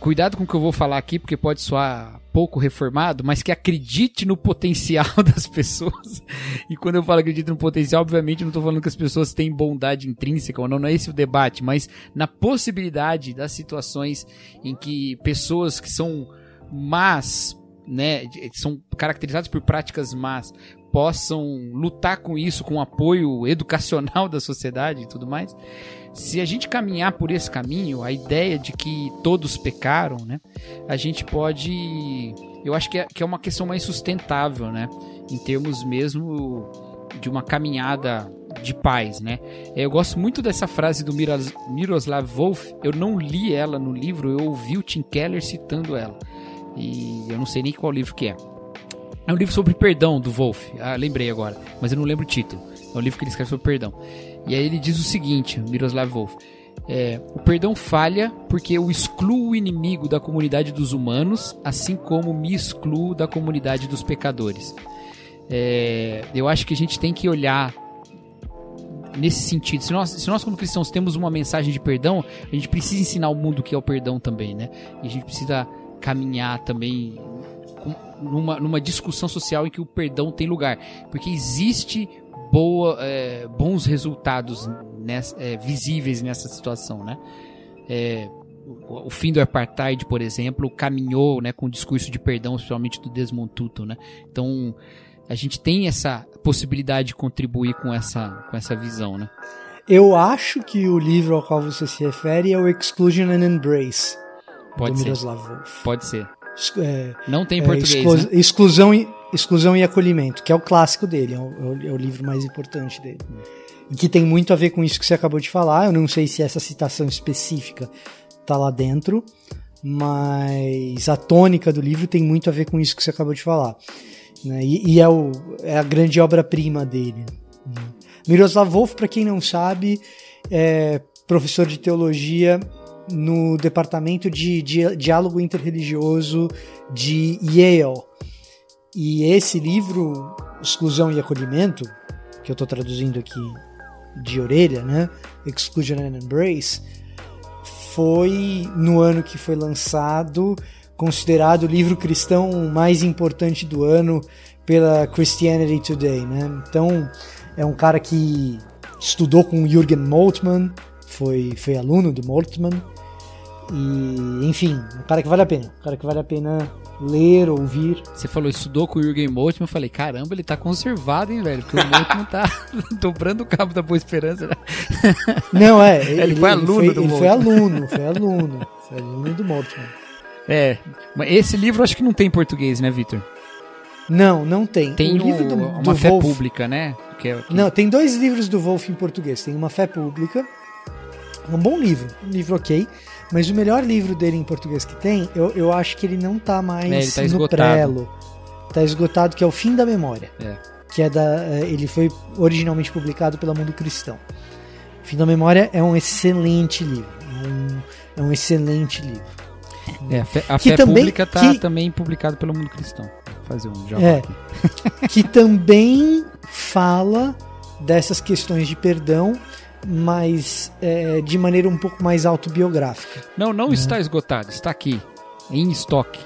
cuidado com o que eu vou falar aqui, porque pode soar pouco reformado, mas que acredite no potencial [LAUGHS] das pessoas. E quando eu falo acredite no potencial, obviamente não estou falando que as pessoas têm bondade intrínseca ou não, não é esse o debate, mas na possibilidade das situações em que pessoas que são más, né, são caracterizadas por práticas más, possam lutar com isso, com apoio educacional [LAUGHS] da sociedade e tudo mais. Se a gente caminhar por esse caminho, a ideia de que todos pecaram, né? A gente pode. Eu acho que é, que é uma questão mais sustentável, né? Em termos mesmo de uma caminhada de paz, né? Eu gosto muito dessa frase do Miroslav Wolf. Eu não li ela no livro, eu ouvi o Tim Keller citando ela. E eu não sei nem qual livro que é. É um livro sobre perdão do Wolf. Ah, lembrei agora, mas eu não lembro o título. É um livro que ele escreve sobre perdão. E aí ele diz o seguinte, Miroslav Wolf. É, o perdão falha porque eu excluo o inimigo da comunidade dos humanos, assim como me excluo da comunidade dos pecadores. É, eu acho que a gente tem que olhar nesse sentido. Se nós, se nós, como cristãos, temos uma mensagem de perdão, a gente precisa ensinar o mundo que é o perdão também, né? E a gente precisa caminhar também numa, numa discussão social em que o perdão tem lugar. Porque existe boa, é, bons resultados nessa, é, visíveis nessa situação, né? É, o, o, fim do apartheid, por exemplo, caminhou, né, com o discurso de perdão, especialmente do Desmond Tutu, né? Então, a gente tem essa possibilidade de contribuir com essa, com essa visão, né? Eu acho que o livro ao qual você se refere é o Exclusion and Embrace, Pode do ser. Miroslav Wolf. Pode ser. É, Não tem em é, português, exclu- né? exclusão, e, exclusão e Acolhimento, que é o clássico dele, é o, é o- é o livro mais importante dele. E que tem muito a ver com isso que você acabou de falar. Eu não sei se essa citação específica tá lá dentro, mas a tônica do livro tem muito a ver com isso que você acabou de falar. né? E, e é, o- é a grande obra-prima dele. né? Miroslav Wolf, para quem não sabe, é professor de teologia no departamento de, Di- diálogo interreligioso de Yale. E esse livro, Exclusão e Acolhimento, que eu estou traduzindo aqui de orelha, né? Exclusion and Embrace, foi no ano que foi lançado considerado o livro cristão mais importante do ano pela Christianity Today, né? Então é um cara que estudou com Jürgen Moltmann, foi, foi aluno do Moltmann e enfim, um cara que vale a pena, um cara que vale a pena ler, ouvir. Você falou, estudou com o Jürgen Moltmann, eu falei, caramba, ele tá conservado, hein, velho? Porque o Moltmann tá [LAUGHS] dobrando o cabo da Boa Esperança, né? [LAUGHS] Não, é, Ele foi aluno foi, do ele foi aluno, foi aluno, foi aluno do Moltmann. É, mas esse livro acho que não tem em português, né, Vitor? Não, não tem. Tem o livro do, Uma do Fé Wolf, Pública, né? Que é, que- Não, tem dois livros do Wolf em português. Tem Uma Fé Pública, um bom livro, um livro ok. Mas o melhor livro dele em português que tem, eu, eu acho que ele não tá mais É, tá no prelo. Tá esgotado, que é o Fim da Memória. É. Que é da. é, Ele foi originalmente publicado pela Mundo Cristão. Fim da Memória é um excelente livro. É um, é um excelente livro. É, a fé, a fé também- pública tá que- também publicado pelo Mundo Cristão. Vou fazer um jabá É. que também fala dessas questões de perdão, mas é, de maneira um pouco mais autobiográfica. Não, não está esgotado, está aqui, em estoque.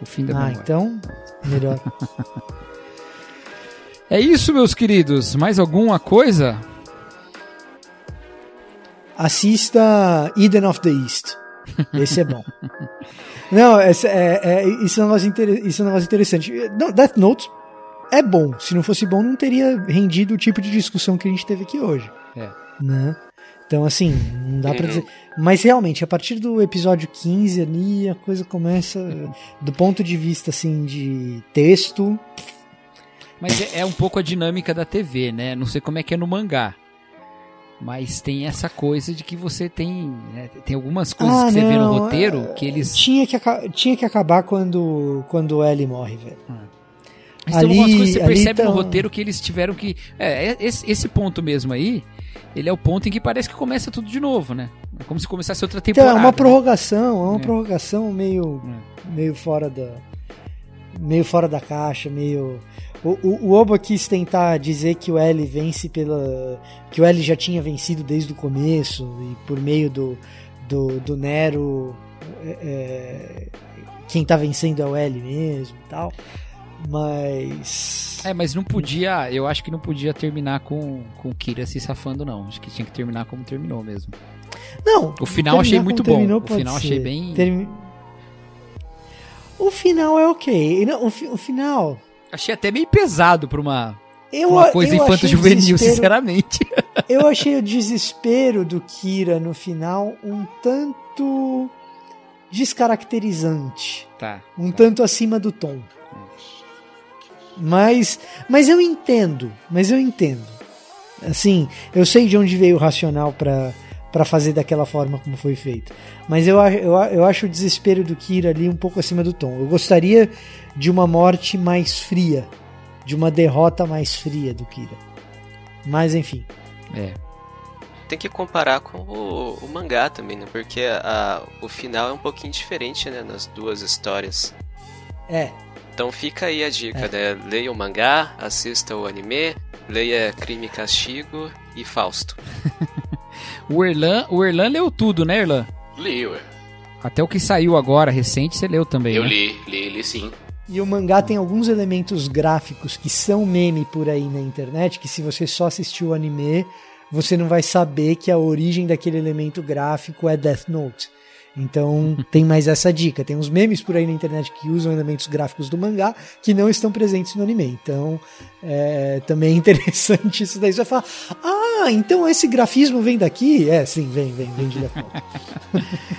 O fim da Ah, memória. então, melhor. [LAUGHS] É isso, meus queridos. Mais alguma coisa? Assista Eden of the East. Esse é bom. [LAUGHS] Não, essa- é, é- isso, é um negócio isso é um negócio interessante. Death Note é bom. Se não fosse bom, não teria rendido o tipo de discussão que a gente teve aqui hoje. É. Né? Então, assim, não dá pra Uhum. dizer. Mas realmente, a partir do episódio 15 ali, a coisa começa. Do ponto de vista, assim, de texto. Mas é, é um pouco a dinâmica da TV, né? Não sei como é que é no mangá. Mas tem essa coisa de que você tem. né, tem algumas coisas Ah, que você vê no roteiro é- que eles. Tinha que, tinha que acabar quando, quando o Ellie morre, velho. Mas tem algumas ali- coisas que você ali percebe no tá- roteiro que eles tiveram que. É, é- esse, esse ponto mesmo aí, ele é o ponto em que parece que começa tudo de novo, né? É como se começasse outra Então, temporada. é uma né? prorrogação, é uma É. prorrogação meio, meio fora da. Meio fora da caixa, meio. O, o, o Oba quis tentar dizer que o L vence pela. que o L já tinha vencido desde o começo, e por meio do, do, do Nero. é, é, quem tá vencendo é o L mesmo e tal. Mas. É, mas não podia. Eu acho que não podia terminar com, com o Kira se safando, não. Acho que tinha que terminar como terminou mesmo. Não, O final achei muito bom. terminou O final achei ser. bem- Termi- O final é ok. Não, o, fi- o final. Achei até meio pesado pra uma, Eu, uma coisa achei infanto-juvenil, sinceramente. [LAUGHS] Eu achei o desespero do Kira no final um tanto descaracterizante, Tá. um tanto acima do tom. Mas, mas eu entendo, mas eu entendo. Assim, eu sei de onde veio o racional pra para fazer daquela forma como foi feito. Mas eu, eu, eu acho o desespero do Kira ali um pouco acima do tom. Eu gostaria de uma morte mais fria, de uma derrota mais fria do Kira. Mas enfim. É. Tem que comparar com o, o mangá também, né? Porque a- o final é um pouquinho diferente, né? Nas duas histórias. É, Então fica aí a dica, né? Leia o mangá, assista o anime, leia Crime e Castigo e Fausto. [LAUGHS] O Erlan, o Erlan leu tudo, né, Erlan? Li, ué. Até o que saiu agora, recente, você leu também, Eu né? li, li, li sim. E o mangá tem alguns elementos gráficos que são meme por aí na internet, que se você só assistiu o anime, você não vai saber que a origem daquele elemento gráfico é Death Note. Então [LAUGHS] tem mais essa dica. Tem uns memes por aí na internet que usam elementos gráficos do mangá que não estão presentes no anime. Então é também é interessante isso daí. Você vai falar, ah, então esse grafismo vem daqui? É, sim, vem, vem, vem de Note. [LAUGHS]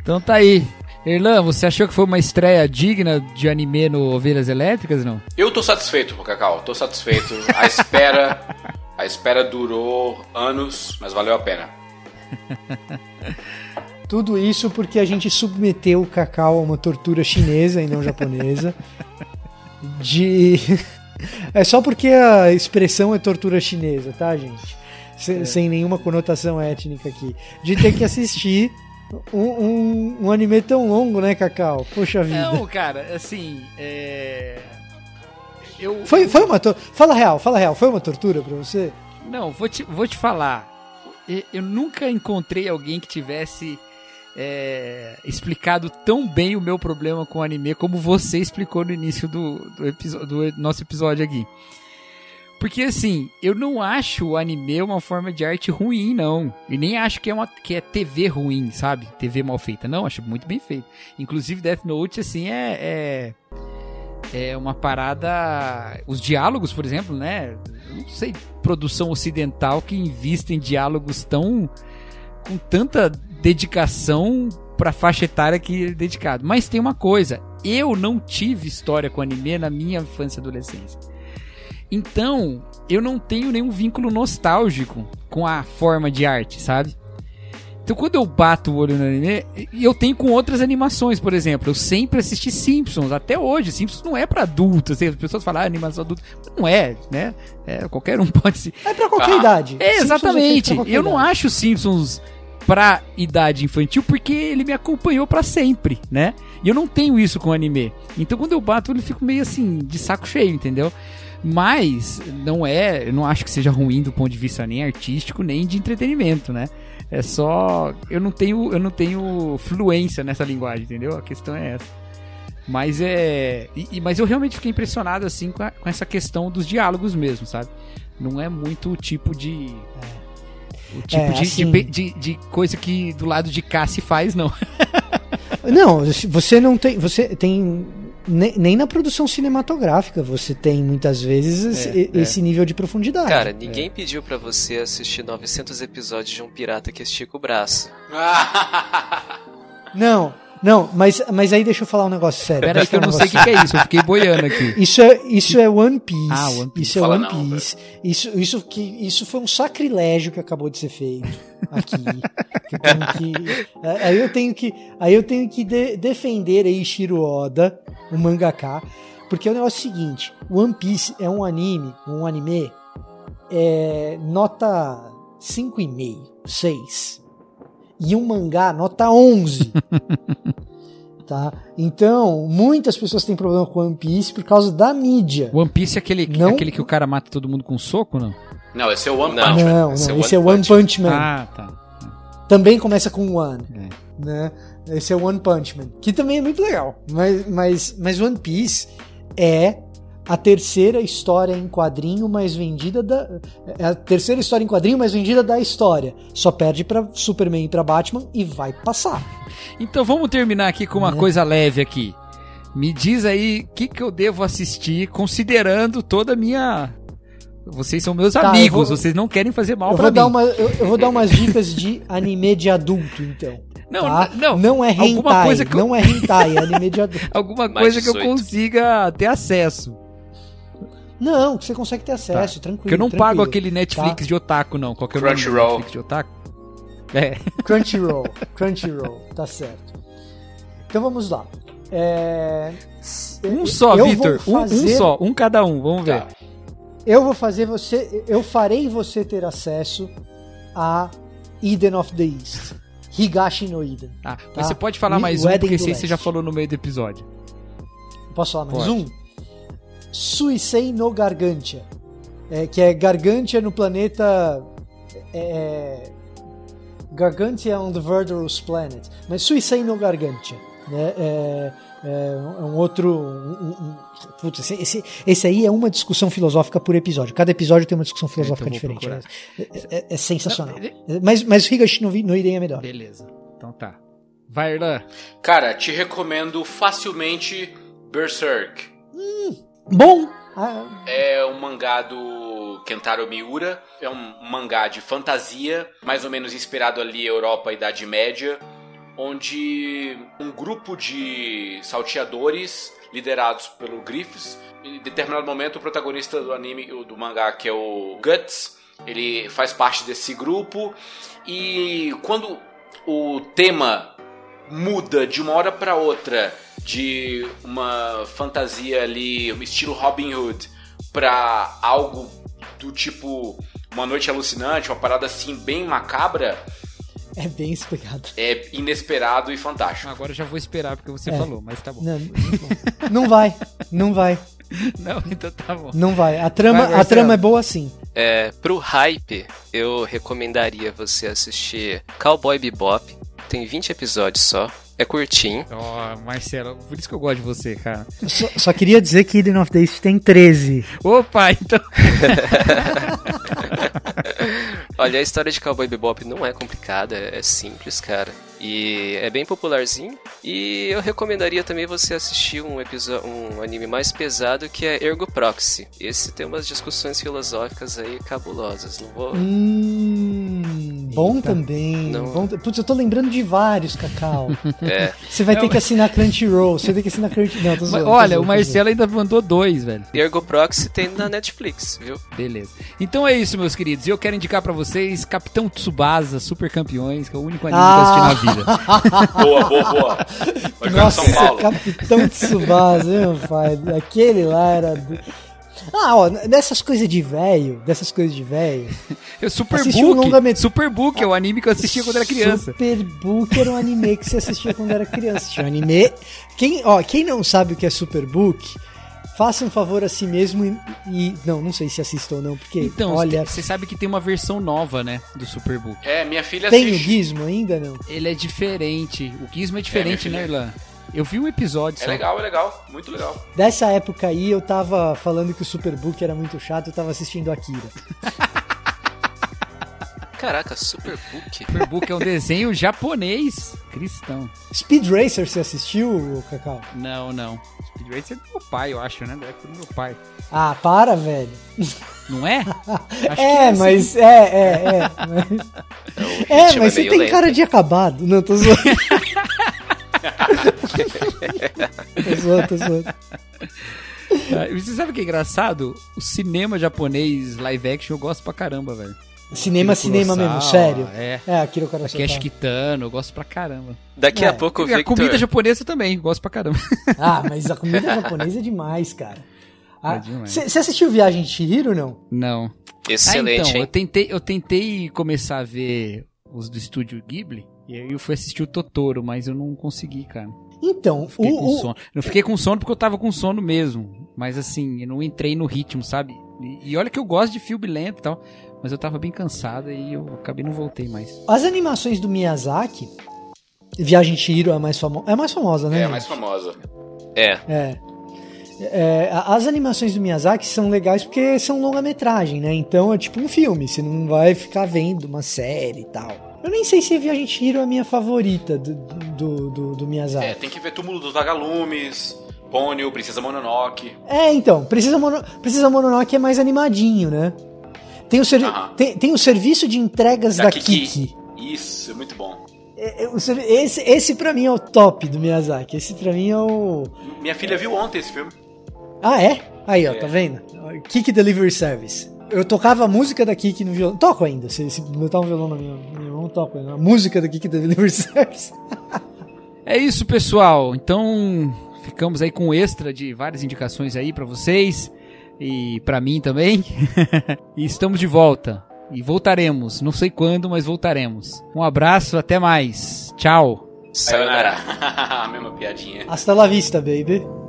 Então tá aí. Erlan, você achou que foi uma estreia digna de anime no Ovelhas Elétricas, não? Eu tô satisfeito, Cacau, tô satisfeito. A espera, a espera durou anos, mas valeu a pena. [LAUGHS] Tudo isso porque a gente submeteu o cacau a uma tortura chinesa e não japonesa. De. [LAUGHS] É só porque a expressão é tortura chinesa, tá, gente? Se- Sem nenhuma conotação étnica aqui. De ter que assistir um, um, um anime tão longo, né, Cacau? Poxa vida. Não, cara, assim, é... Eu... Foi, foi uma tortura. Fala real, fala real. Foi uma tortura pra você? Não, vou te, vou te falar. Eu nunca encontrei alguém que tivesse é, explicado tão bem o meu problema com o anime como você explicou no início do, do, do nosso episódio aqui. Porque assim, eu não acho o anime uma forma de arte ruim, não. E nem acho que é, uma, que é TV ruim, sabe? TV mal feita. Não, acho muito bem feito. Inclusive, Death Note, assim, é, é, é uma parada. Os diálogos, por exemplo, né? Eu não sei, produção ocidental que invista em diálogos tão. com tanta dedicação pra faixa etária que é dedicado. Mas tem uma coisa: eu não tive história com anime na minha infância e adolescência. Então, eu não tenho nenhum vínculo nostálgico com a forma de arte, sabe? Então quando eu bato o olho no anime, eu tenho com outras animações, por exemplo, eu sempre assisti Simpsons, até hoje. Simpsons não é pra adultos, assim, as pessoas falam ah, animação adulta. Não é, né? É, qualquer um [LAUGHS] pode se. É pra qualquer idade. É, Simpsons exatamente. qualquer Eu não idade. acho Simpsons pra idade infantil porque ele me acompanhou pra sempre, né? E eu não tenho isso com anime. Então quando eu bato, ele fico meio assim, de saco cheio, entendeu? Mas não é, eu não acho que seja ruim do ponto de vista nem artístico, nem de entretenimento, né? É só eu não tenho, eu não tenho fluência nessa linguagem, entendeu? A questão é essa. Mas é, e- mas eu realmente fiquei impressionado assim com, a- com essa questão dos diálogos mesmo, sabe? Não é muito o tipo de o tipo É, de, de assim- pe- de, de coisa que do lado de cá se faz, não. [LAUGHS] Não, você não tem. Você tem. Nem, nem na produção cinematográfica você tem muitas vezes esse, É, é. esse nível de profundidade. Cara, ninguém pediu pra você assistir 900 episódios de um pirata que estica o braço. Não, não, mas, mas aí deixa eu falar um negócio sério. Pera aí Deixa que eu não um sei o que, que é isso, eu fiquei boiando aqui. Isso é, isso é One Piece. Ah, One Piece. Isso é Fala One não, Piece. Isso, isso, que, isso foi um sacrilégio que acabou de ser feito aqui. Que eu que- é, aí eu tenho que, aí eu tenho que de- defender aí Shiro Oda, o mangaka, porque o negócio é o seguinte: One Piece é um anime, um anime, é, nota 5,5, 6. E um mangá, nota 11. [LAUGHS] tá? Então, muitas pessoas têm problema com One Piece por causa da mídia. One Piece é aquele, Não- aquele que o cara mata todo mundo com um soco, não? Não, esse é o One Não. Punch Man. Não, não, esse esse, é é One One Punch Man. Ah, tá. Também começa com One, É. né? Esse é One Punch Man, que também é muito legal. Mas, mas, mas One Piece é a terceira história em quadrinho mais vendida da. É a terceira história em quadrinho mais vendida da história. Só perde pra Superman e pra Batman e vai passar. Então vamos terminar aqui com uma Né? coisa leve aqui. Me diz aí o que, que eu devo assistir, considerando toda a minha. Vocês são meus Tá, amigos, vou- vocês não querem fazer mal vou, mim. dar uma, eu, eu vou dar umas dicas de anime de adulto, então. Não, tá? não, não é alguma hentai, coisa que eu- não é hentai, é anime de adulto. [LAUGHS] Alguma Mais coisa que eu 18. consiga ter acesso. Não, que você consegue ter acesso, tranquilo. Porque eu não pago aquele Netflix Tá. de otaku, não. Qualquer Crunchyroll. Netflix de otaku. É. [LAUGHS] Crunchyroll, Crunchyroll, tá certo. Então vamos lá. É, Um só, Vitor. Um, um fazer- só. Um cada um. Vamos ver. Tá. Eu vou fazer você, eu farei você ter acesso a Eden of the East. Higashi no Eden. Ah, Tá. mas você pode falar mais um, Wedding porque esse aí você já falou no meio do episódio. Posso falar mais Pode. um? Suisei no Gargantia. É, que é Gargantia no planeta. É, Gargantia on the Verdurous Planet. Mas Suisei no Gargantia. Né? É, é um outro. Um, um- um- putz, esse, esse, esse aí é uma discussão filosófica por episódio. Cada episódio tem uma discussão filosófica então diferente. É, é- é sensacional. Não, Mas, mas Higashi no, no Iden é melhor. Beleza. Então tá. Vai, Irlan. Cara, te recomendo facilmente Berserk. Bom! É um mangá do Kentaro Miura. É um mangá de fantasia, mais ou menos inspirado ali Europa Idade Média, onde um grupo de salteadores liderados pelo Griffiths, em determinado momento o protagonista do anime, do mangá, que é o Guts, ele faz parte desse grupo e quando o tema muda de uma hora para outra de uma fantasia ali, um estilo Robin Hood, pra algo do tipo uma noite alucinante, uma parada assim bem macabra, é bem explicado. é inesperado e fantástico. Agora eu já vou esperar porque você É. falou, mas tá bom. Não, não vai, não vai, [LAUGHS] Não, então tá bom. não vai. A trama, Vai, a trama é boa assim. É, pro hype, eu recomendaria você assistir Cowboy Bebop. Tem 20 episódios só. É curtinho. Ó, Marcelo, por isso que eu gosto de você, cara. Só, só queria dizer que Eden of the East tem 13. Opa, então. [LAUGHS] Olha, a história de Cowboy Bebop não é complicada, é simples, cara. E é bem popularzinho. E eu recomendaria também você assistir um episódio, um anime mais pesado que é Ergo Proxy. Esse tem umas discussões filosóficas aí cabulosas. Não vou. Hum, Bom também. Não. Bom, putz, eu tô lembrando de vários, Cacau. [LAUGHS] É. Você vai Não, ter que assinar Crunchyroll. Você vai ter que assinar Crunchyroll. Não, tô zoando, tô olha, zoando, o tô Marcelo ainda mandou dois, velho. Ergo Proxy tem na Netflix, viu? Beleza. Então é isso, meus queridos. E eu quero indicar pra vocês Capitão Tsubasa, Super Campeões, que é o único anime Ah. que eu assisti na vida. [LAUGHS] Boa, boa, boa. Vai Nossa, São Paulo. Capitão Tsubasa, meu pai. Aquele lá era. do- Ah, ó, dessas coisas de velho, dessas coisas de velho. Eu Super Assisti um Book. longa-met- Super Book é o anime que eu assistia quando era criança. Superbook era um anime que você assistia quando era criança. Tinha um anime. Quem, ó, quem não sabe o que é Superbook, faça um favor a si mesmo e. e- não, não sei se assista ou não, porque. Então, olha. você sabe que tem uma versão nova, né, do Super Book. É, minha filha Tem o assiste. Gizmo ainda não? Ele é diferente. O Gizmo é diferente, minha né. Irlan? Eu vi um episódio É só. legal, é legal. Muito legal. Dessa época aí eu tava falando que o Superbook era muito chato, eu tava assistindo Akira. [LAUGHS] Caraca, Superbook. Super Book é um desenho japonês cristão. Speed Racer você assistiu, Cacau? Não, não. Speed Racer é do meu pai, eu acho, né? Da época do meu pai. Ah, para, velho. Não é? [LAUGHS] Acho é, que mas. É, é, é. Mas... [LAUGHS] É, ritmo mas você meio tem lento. cara de acabado. Não, tô zoando. [LAUGHS] tô zoando, tô zoando. Ah, Você sabe o que é engraçado? O cinema japonês live action eu gosto pra caramba, velho. Cinema, Akira cinema Kurosawa, mesmo, sério. É. É, Akira Kurosawa. Takeshi Kitano, eu gosto pra caramba. Daqui É. a pouco o E a Victor... comida japonesa também, gosto pra caramba. [LAUGHS] Ah, mas a comida japonesa é demais, cara. É demais. Você assistiu Viagem de Chihiro não? Não. Excelente, ah, então, eu hein? tentei, eu tentei começar a ver os do estúdio Ghibli, e aí eu fui assistir o Totoro, mas eu não consegui, cara. Então, Fiquei com o, o, sono. Eu fiquei com sono porque eu tava com sono mesmo. Mas assim, eu não entrei no ritmo, sabe? E, e olha que eu gosto de filme lento e tal. Mas eu tava bem cansado e eu acabei não voltei mais. as animações do Miyazaki, Viagem de Chihiro é a mais famosa. É a mais famosa, né? É a mais famosa. É. É. É, as animações do Miyazaki são legais porque são longa-metragem, né? Então é tipo um filme, você não vai ficar vendo uma série e tal. Eu nem sei se Viagem de Chihiro é a minha favorita do, do, do, do Miyazaki. É, tem que ver Túmulo dos Vagalumes, Pônio, Princesa Mononoke. É, então, Precisa, Mono, Precisa Mononoke é mais animadinho, né? Tem o, ser- tem, tem o serviço de entregas da, Da Kiki. Kiki. Isso, é muito bom. É, é, Esse, esse pra mim é o top do Miyazaki. Esse pra mim é o. Minha filha viu ontem esse filme. Ah, é? Aí, ó, É. tá vendo? Kiki Delivery Service. Eu tocava a música da Kiki no violão. Toco ainda. Se, se botar um violão na minha, na minha mão, eu toco. ainda. A música da Kiki Delivery [LAUGHS] Service. É isso, pessoal. Então, ficamos aí com um extra de várias indicações aí pra vocês e pra mim também. [LAUGHS] e estamos de volta. E voltaremos, não sei quando, mas voltaremos. Um abraço, até mais. Tchau. Sayonara. [LAUGHS] Mesma piadinha. Hasta la vista, baby.